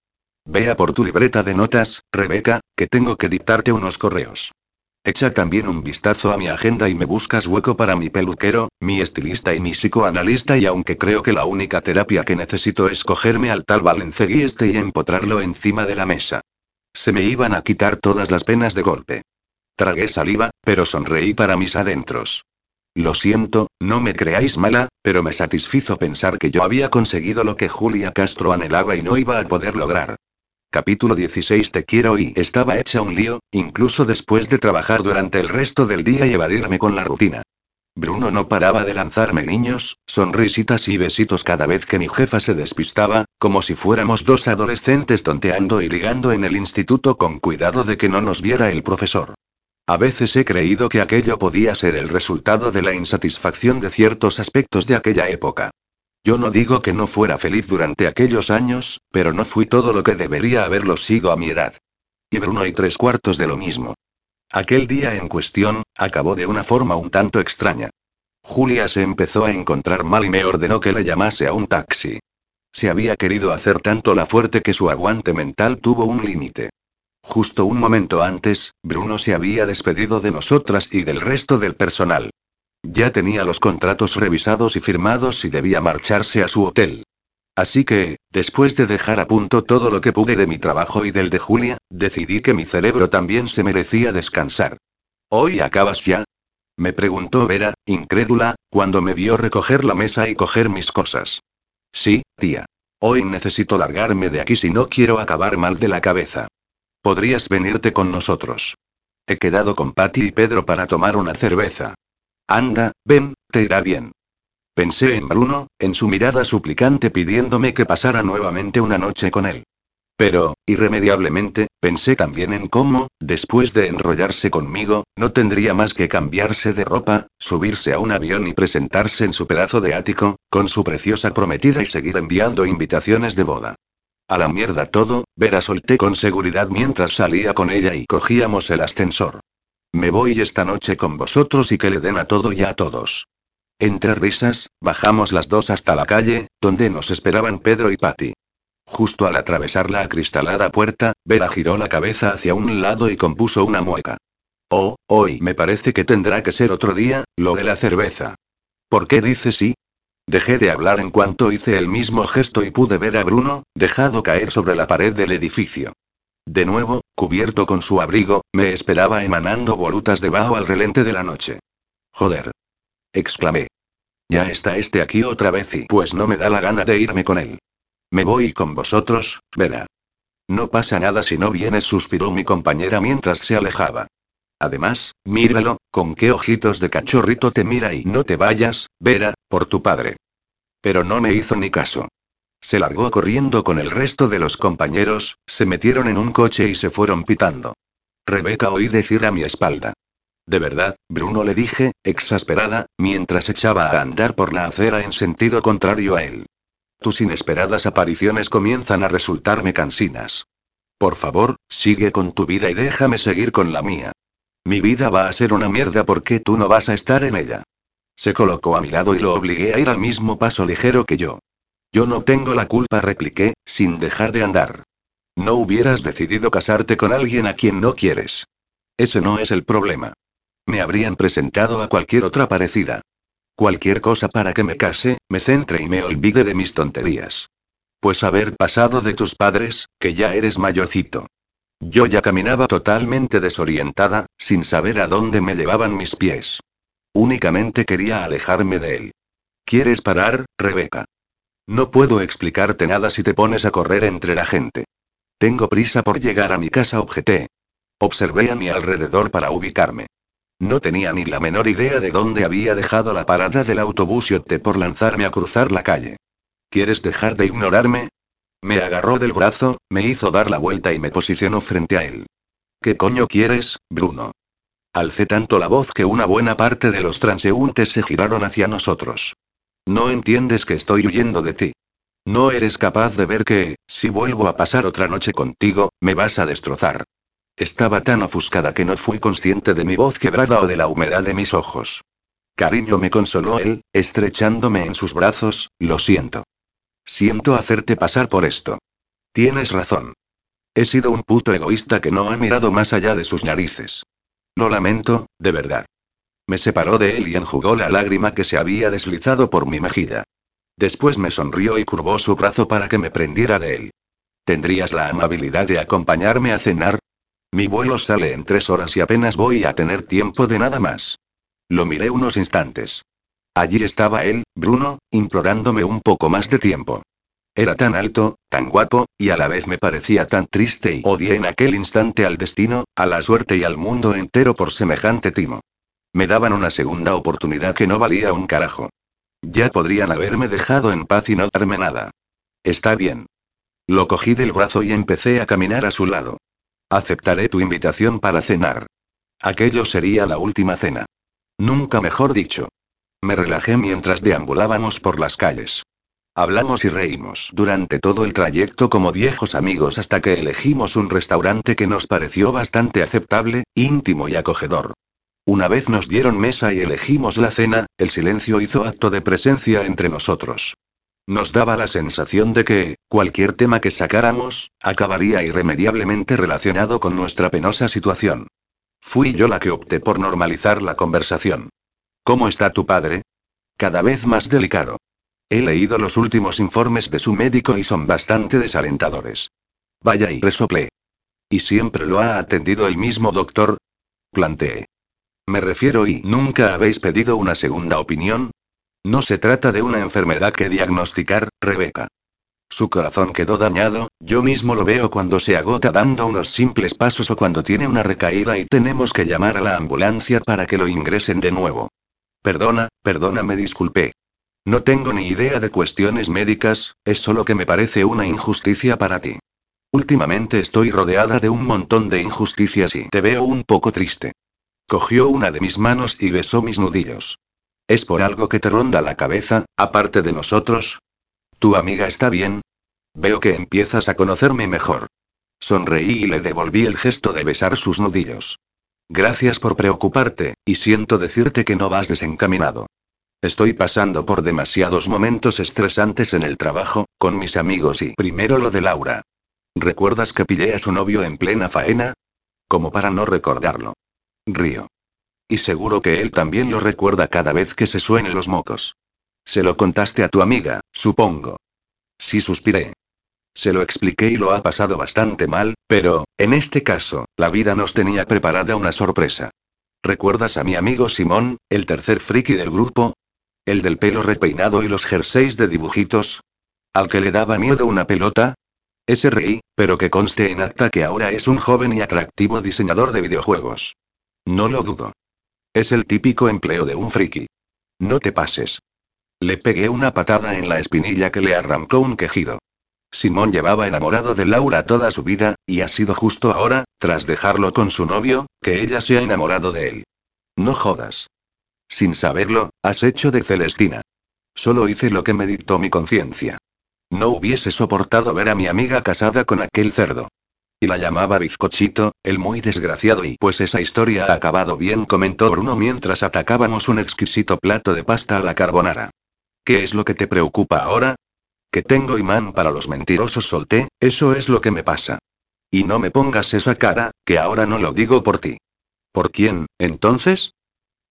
Vea por tu libreta de notas, Rebeca, que tengo que dictarte unos correos. Echa también un vistazo a mi agenda y me buscas hueco para mi peluquero, mi estilista y mi psicoanalista y aunque creo que la única terapia que necesito es cogerme al tal Valencegui este y empotrarlo encima de la mesa. Se me iban a quitar todas las penas de golpe. Tragué saliva, pero sonreí para mis adentros. Lo siento, no me creáis mala, pero me satisfizo pensar que yo había conseguido lo que Julia Castro anhelaba y no iba a poder lograr. Capítulo 16 Te quiero y estaba hecha un lío, incluso después de trabajar durante el resto del día y evadirme con la rutina. Bruno no paraba de lanzarme guiños, sonrisitas y besitos cada vez que mi jefa se despistaba, como si fuéramos dos adolescentes tonteando y ligando en el instituto con cuidado de que no nos viera el profesor. A veces he creído que aquello podía ser el resultado de la insatisfacción de ciertos aspectos de aquella época. Yo no digo que no fuera feliz durante aquellos años, pero no fui todo lo que debería haberlo sido a mi edad. Y Bruno y tres cuartos de lo mismo. Aquel día en cuestión, acabó de una forma un tanto extraña. Julia se empezó a encontrar mal y me ordenó que le llamase a un taxi. Se había querido hacer tanto la fuerte que su aguante mental tuvo un límite. Justo un momento antes, Bruno se había despedido de nosotras y del resto del personal. Ya tenía los contratos revisados y firmados y debía marcharse a su hotel. Así que, después de dejar a punto todo lo que pude de mi trabajo y del de Julia, decidí que mi cerebro también se merecía descansar. ¿Hoy acabas ya? Me preguntó Vera, incrédula, cuando me vio recoger la mesa y coger mis cosas. Sí, tía. Hoy necesito largarme de aquí si no quiero acabar mal de la cabeza. Podrías venirte con nosotros. He quedado con Patty y Pedro para tomar una cerveza. Anda, ven, te irá bien. Pensé en Bruno, en su mirada suplicante pidiéndome que pasara nuevamente una noche con él. Pero, irremediablemente, pensé también en cómo, después de enrollarse conmigo, no tendría más que cambiarse de ropa, subirse a un avión y presentarse en su pedazo de ático, con su preciosa prometida y seguir enviando invitaciones de boda. A la mierda todo, Vera solté con seguridad mientras salía con ella y cogíamos el ascensor. Me voy esta noche con vosotros y que le den a todo y a todos. Entre risas, bajamos las dos hasta la calle, donde nos esperaban Pedro y Patty. Justo al atravesar la acristalada puerta, Vera giró la cabeza hacia un lado y compuso una mueca. Oh, hoy me parece que tendrá que ser otro día, lo de la cerveza. ¿Por qué dice sí? Dejé de hablar en cuanto hice el mismo gesto y pude ver a Bruno, dejado caer sobre la pared del edificio. De nuevo, cubierto con su abrigo, me esperaba emanando volutas debajo al relente de la noche. Joder. Exclamé. Ya está este aquí otra vez y pues no me da la gana de irme con él. Me voy con vosotros, Vera. No pasa nada si no vienes, suspiró mi compañera mientras se alejaba. Además, míralo, con qué ojitos de cachorrito te mira y no te vayas, Vera, por tu padre. Pero no me hizo ni caso. Se largó corriendo con el resto de los compañeros, se metieron en un coche y se fueron pitando. Rebeca oí decir a mi espalda. De verdad, Bruno le dije, exasperada, mientras echaba a andar por la acera en sentido contrario a él. Tus inesperadas apariciones comienzan a resultarme cansinas. Por favor, sigue con tu vida y déjame seguir con la mía. Mi vida va a ser una mierda porque tú no vas a estar en ella. Se colocó a mi lado y lo obligué a ir al mismo paso ligero que yo. Yo no tengo la culpa, repliqué, sin dejar de andar. No hubieras decidido casarte con alguien a quien no quieres. Ese no es el problema. Me habrían presentado a cualquier otra parecida. Cualquier cosa para que me case, me centre y me olvide de mis tonterías. Pues haber pasado de tus padres, que ya eres mayorcito. Yo ya caminaba totalmente desorientada, sin saber a dónde me llevaban mis pies. Únicamente quería alejarme de él. ¿Quieres parar, Rebeca? No puedo explicarte nada si te pones a correr entre la gente. Tengo prisa por llegar a mi casa, objeté. Observé a mi alrededor para ubicarme. No tenía ni la menor idea de dónde había dejado la parada del autobús y opté por lanzarme a cruzar la calle. ¿Quieres dejar de ignorarme? Me agarró del brazo, me hizo dar la vuelta y me posicionó frente a él. ¿Qué coño quieres, Bruno? Alcé tanto la voz que una buena parte de los transeúntes se giraron hacia nosotros. No entiendes que estoy huyendo de ti. No eres capaz de ver que, si vuelvo a pasar otra noche contigo, me vas a destrozar. Estaba tan ofuscada que no fui consciente de mi voz quebrada o de la humedad de mis ojos. Cariño me consoló él, estrechándome en sus brazos, lo siento. Siento hacerte pasar por esto. Tienes razón. He sido un puto egoísta que no ha mirado más allá de sus narices. Lo lamento, de verdad. Me separó de él y enjugó la lágrima que se había deslizado por mi mejilla. Después me sonrió y curvó su brazo para que me prendiera de él. ¿Tendrías la amabilidad de acompañarme a cenar? Mi vuelo sale en tres horas y apenas voy a tener tiempo de nada más. Lo miré unos instantes. Allí estaba él, Bruno, implorándome un poco más de tiempo. Era tan alto, tan guapo, y a la vez me parecía tan triste y odié en aquel instante al destino, a la suerte y al mundo entero por semejante timo. Me daban una segunda oportunidad que no valía un carajo. Ya podrían haberme dejado en paz y no darme nada. Está bien. Lo cogí del brazo y empecé a caminar a su lado. Aceptaré tu invitación para cenar. Aquello sería la última cena. Nunca mejor dicho. Me relajé mientras deambulábamos por las calles. Hablamos y reímos durante todo el trayecto como viejos amigos hasta que elegimos un restaurante que nos pareció bastante aceptable, íntimo y acogedor. Una vez nos dieron mesa y elegimos la cena, el silencio hizo acto de presencia entre nosotros. Nos daba la sensación de que, cualquier tema que sacáramos, acabaría irremediablemente relacionado con nuestra penosa situación. Fui yo la que opté por normalizar la conversación. ¿Cómo está tu padre? Cada vez más delicado. He leído los últimos informes de su médico y son bastante desalentadores. Vaya y resoplé. ¿Y siempre lo ha atendido el mismo doctor? Planteé. Me refiero y nunca habéis pedido una segunda opinión. No se trata de una enfermedad que diagnosticar, Rebeca. Su corazón quedó dañado, yo mismo lo veo cuando se agota dando unos simples pasos o cuando tiene una recaída y tenemos que llamar a la ambulancia para que lo ingresen de nuevo. Perdona, perdona, me disculpé. No tengo ni idea de cuestiones médicas, es solo que me parece una injusticia para ti. Últimamente estoy rodeada de un montón de injusticias y te veo un poco triste. Cogió una de mis manos y besó mis nudillos. ¿Es por algo que te ronda la cabeza, aparte de nosotros? ¿Tu amiga está bien? Veo que empiezas a conocerme mejor. Sonreí y le devolví el gesto de besar sus nudillos. Gracias por preocuparte, y siento decirte que no vas desencaminado. Estoy pasando por demasiados momentos estresantes en el trabajo, con mis amigos y primero lo de Laura. ¿Recuerdas que pillé a su novio en plena faena? Como para no recordarlo. Río. Y seguro que él también lo recuerda cada vez que se suenen los mocos. Se lo contaste a tu amiga, supongo. Sí suspiré. Se lo expliqué y lo ha pasado bastante mal, pero, en este caso, la vida nos tenía preparada una sorpresa. ¿Recuerdas a mi amigo Simón, el tercer friki del grupo? ¿El del pelo repeinado y los jerseys de dibujitos? ¿Al que le daba miedo una pelota? Ese reí, pero que conste en acta que ahora es un joven y atractivo diseñador de videojuegos. No lo dudo. Es el típico empleo de un friki. No te pases. Le pegué una patada en la espinilla que le arrancó un quejido. Simón llevaba enamorado de Laura toda su vida, y ha sido justo ahora, tras dejarlo con su novio, que ella se ha enamorado de él. No jodas. Sin saberlo, has hecho de Celestina. Solo hice lo que me dictó mi conciencia. No hubiese soportado ver a mi amiga casada con aquel cerdo. Y la llamaba bizcochito, el muy desgraciado y pues esa historia ha acabado bien, comentó Bruno mientras atacábamos un exquisito plato de pasta a la carbonara. ¿Qué es lo que te preocupa ahora? Que tengo imán para los mentirosos solté, eso es lo que me pasa. Y no me pongas esa cara, que ahora no lo digo por ti. ¿Por quién, entonces?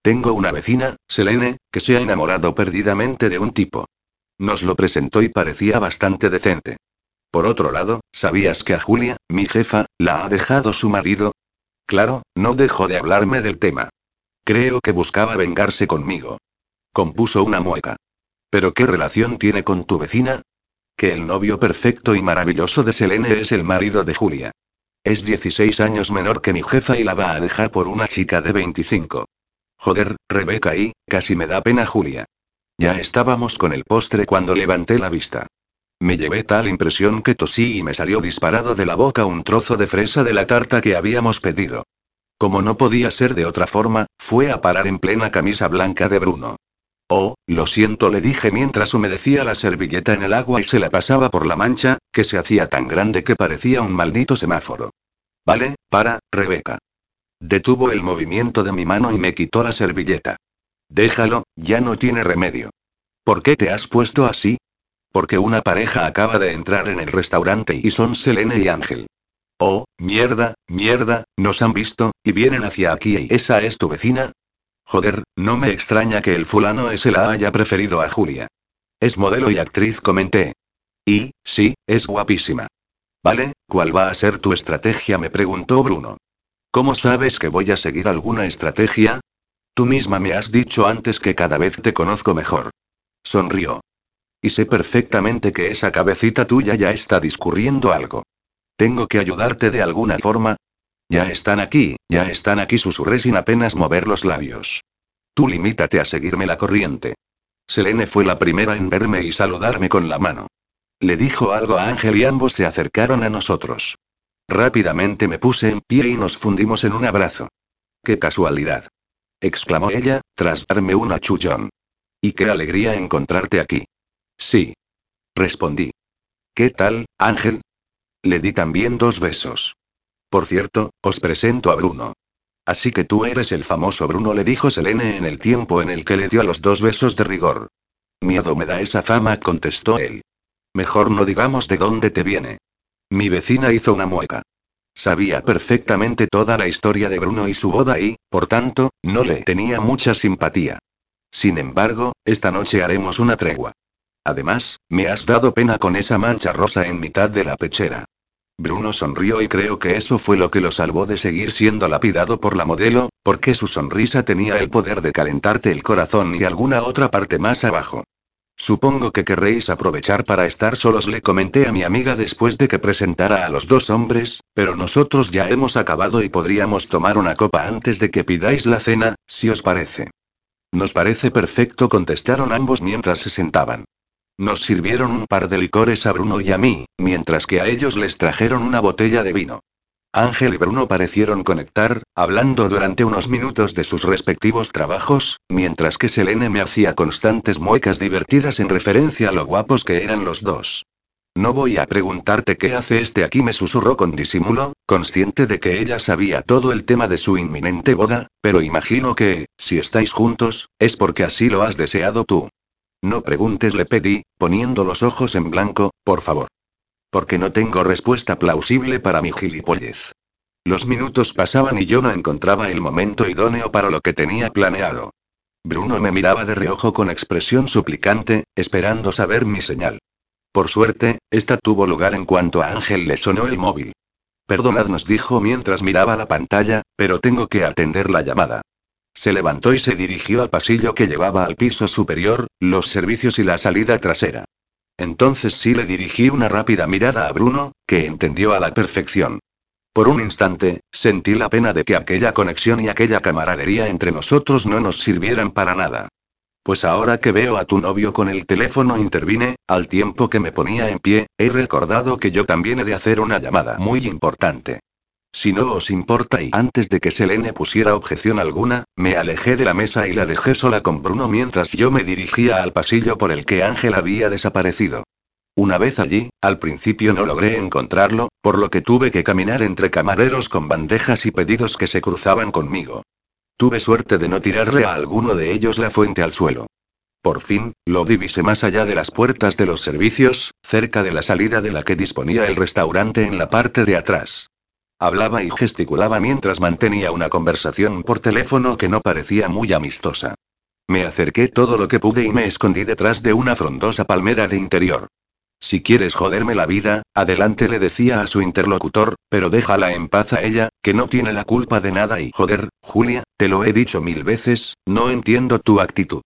Tengo una vecina, Selene, que se ha enamorado perdidamente de un tipo. Nos lo presentó y parecía bastante decente. Por otro lado, ¿sabías que a Julia, mi jefa, la ha dejado su marido? Claro, no dejó de hablarme del tema. Creo que buscaba vengarse conmigo. Compuso una mueca. ¿Pero qué relación tiene con tu vecina? Que el novio perfecto y maravilloso de Selene es el marido de Julia. Es 16 años menor que mi jefa y la va a dejar por una chica de 25. Joder, Rebeca y, casi me da pena Julia. Ya estábamos con el postre cuando levanté la vista. Me llevé tal impresión que tosí y me salió disparado de la boca un trozo de fresa de la tarta que habíamos pedido. Como no podía ser de otra forma, fue a parar en plena camisa blanca de Bruno. Oh, lo siento, le dije mientras humedecía la servilleta en el agua y se la pasaba por la mancha, que se hacía tan grande que parecía un maldito semáforo. Vale, para, Rebeca. Detuvo el movimiento de mi mano y me quitó la servilleta. Déjalo, ya no tiene remedio. ¿Por qué te has puesto así? Porque una pareja acaba de entrar en el restaurante y son Selene y Ángel. Oh, mierda, mierda, nos han visto, y vienen hacia aquí y esa es tu vecina. Joder, no me extraña que el fulano ese la haya preferido a Julia. Es modelo y actriz, comenté. Y, sí, es guapísima. Vale, ¿cuál va a ser tu estrategia? me preguntó Bruno. ¿Cómo sabes que voy a seguir alguna estrategia? Tú misma me has dicho antes que cada vez te conozco mejor. Sonrió. Y sé perfectamente que esa cabecita tuya ya está discurriendo algo. ¿Tengo que ayudarte de alguna forma? Ya están aquí, ya están aquí, susurré sin apenas mover los labios. Tú limítate a seguirme la corriente. Selene fue la primera en verme y saludarme con la mano. Le dijo algo a Ángel y ambos se acercaron a nosotros. Rápidamente me puse en pie y nos fundimos en un abrazo. ¡Qué casualidad! exclamó ella, tras darme un achullón. Y qué alegría encontrarte aquí. Sí. Respondí. ¿Qué tal, Ángel? Le di también dos besos. Por cierto, os presento a Bruno. Así que tú eres el famoso Bruno, le dijo Selene en el tiempo en el que le dio los dos besos de rigor. Miedo me da esa fama, contestó él. Mejor no digamos de dónde te viene. Mi vecina hizo una mueca. Sabía perfectamente toda la historia de Bruno y su boda y, por tanto, no le tenía mucha simpatía. Sin embargo, esta noche haremos una tregua. Además, me has dado pena con esa mancha rosa en mitad de la pechera. Bruno sonrió y creo que eso fue lo que lo salvó de seguir siendo lapidado por la modelo, porque su sonrisa tenía el poder de calentarte el corazón y alguna otra parte más abajo. Supongo que querréis aprovechar para estar solos, le comenté a mi amiga después de que presentara a los dos hombres, pero nosotros ya hemos acabado y podríamos tomar una copa antes de que pidáis la cena, si os parece. Nos parece perfecto, contestaron ambos mientras se sentaban. Nos sirvieron un par de licores a Bruno y a mí, mientras que a ellos les trajeron una botella de vino. Ángel y Bruno parecieron conectar, hablando durante unos minutos de sus respectivos trabajos, mientras que Selene me hacía constantes muecas divertidas en referencia a lo guapos que eran los dos. No voy a preguntarte qué hace este aquí, me susurró con disimulo, consciente de que ella sabía todo el tema de su inminente boda, pero imagino que, si estáis juntos, es porque así lo has deseado tú. No preguntes, le pedí, poniendo los ojos en blanco, por favor. Porque no tengo respuesta plausible para mi gilipollez. Los minutos pasaban y yo no encontraba el momento idóneo para lo que tenía planeado. Bruno me miraba de reojo con expresión suplicante, esperando saber mi señal. Por suerte, esta tuvo lugar en cuanto a Ángel le sonó el móvil. Perdonad, nos dijo mientras miraba la pantalla, pero tengo que atender la llamada. Se levantó y se dirigió al pasillo que llevaba al piso superior, los servicios y la salida trasera. Entonces sí le dirigí una rápida mirada a Bruno, que entendió a la perfección. Por un instante, sentí la pena de que aquella conexión y aquella camaradería entre nosotros no nos sirvieran para nada. Pues ahora que veo a tu novio con el teléfono intervine, al tiempo que me ponía en pie, he recordado que yo también he de hacer una llamada muy importante. Si no os importa y antes de que Selene pusiera objeción alguna, me alejé de la mesa y la dejé sola con Bruno mientras yo me dirigía al pasillo por el que Ángel había desaparecido. Una vez allí, al principio no logré encontrarlo, por lo que tuve que caminar entre camareros con bandejas y pedidos que se cruzaban conmigo. Tuve suerte de no tirarle a alguno de ellos la fuente al suelo. Por fin, lo divisé más allá de las puertas de los servicios, cerca de la salida de la que disponía el restaurante en la parte de atrás. Hablaba y gesticulaba mientras mantenía una conversación por teléfono que no parecía muy amistosa. Me acerqué todo lo que pude y me escondí detrás de una frondosa palmera de interior. Si quieres joderme la vida, adelante le decía a su interlocutor, pero déjala en paz a ella, que no tiene la culpa de nada y joder, Julia, te lo he dicho mil veces, no entiendo tu actitud.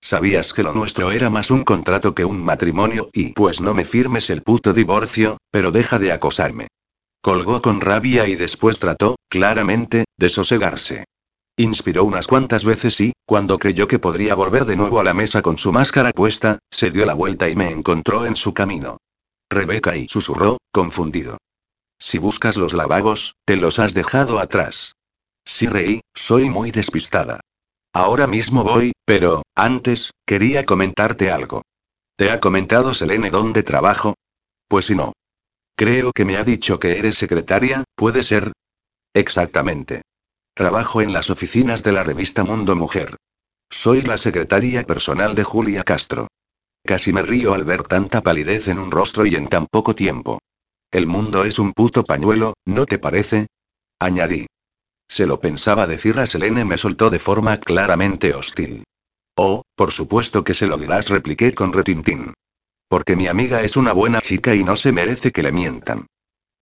Sabías que lo nuestro era más un contrato que un matrimonio y pues no me firmes el puto divorcio, pero deja de acosarme. Colgó con rabia y después trató, claramente, de sosegarse. Inspiró unas cuantas veces y, cuando creyó que podría volver de nuevo a la mesa con su máscara puesta, se dio la vuelta y me encontró en su camino. Rebeca y susurró, confundido. Si buscas los lavabos, te los has dejado atrás. Sí reí, soy muy despistada. Ahora mismo voy, pero, antes, quería comentarte algo. ¿Te ha comentado Selene dónde trabajo? Pues si no. Creo que me ha dicho que eres secretaria, ¿puede ser? Exactamente. Trabajo en las oficinas de la revista Mundo Mujer. Soy la secretaria personal de Julia Castro. Casi me río al ver tanta palidez en un rostro y en tan poco tiempo. El mundo es un puto pañuelo, ¿no te parece? Añadí. Se lo pensaba decir a Selene, me soltó de forma claramente hostil. Oh, por supuesto que se lo dirás, repliqué con retintín. Porque mi amiga es una buena chica y no se merece que le mientan.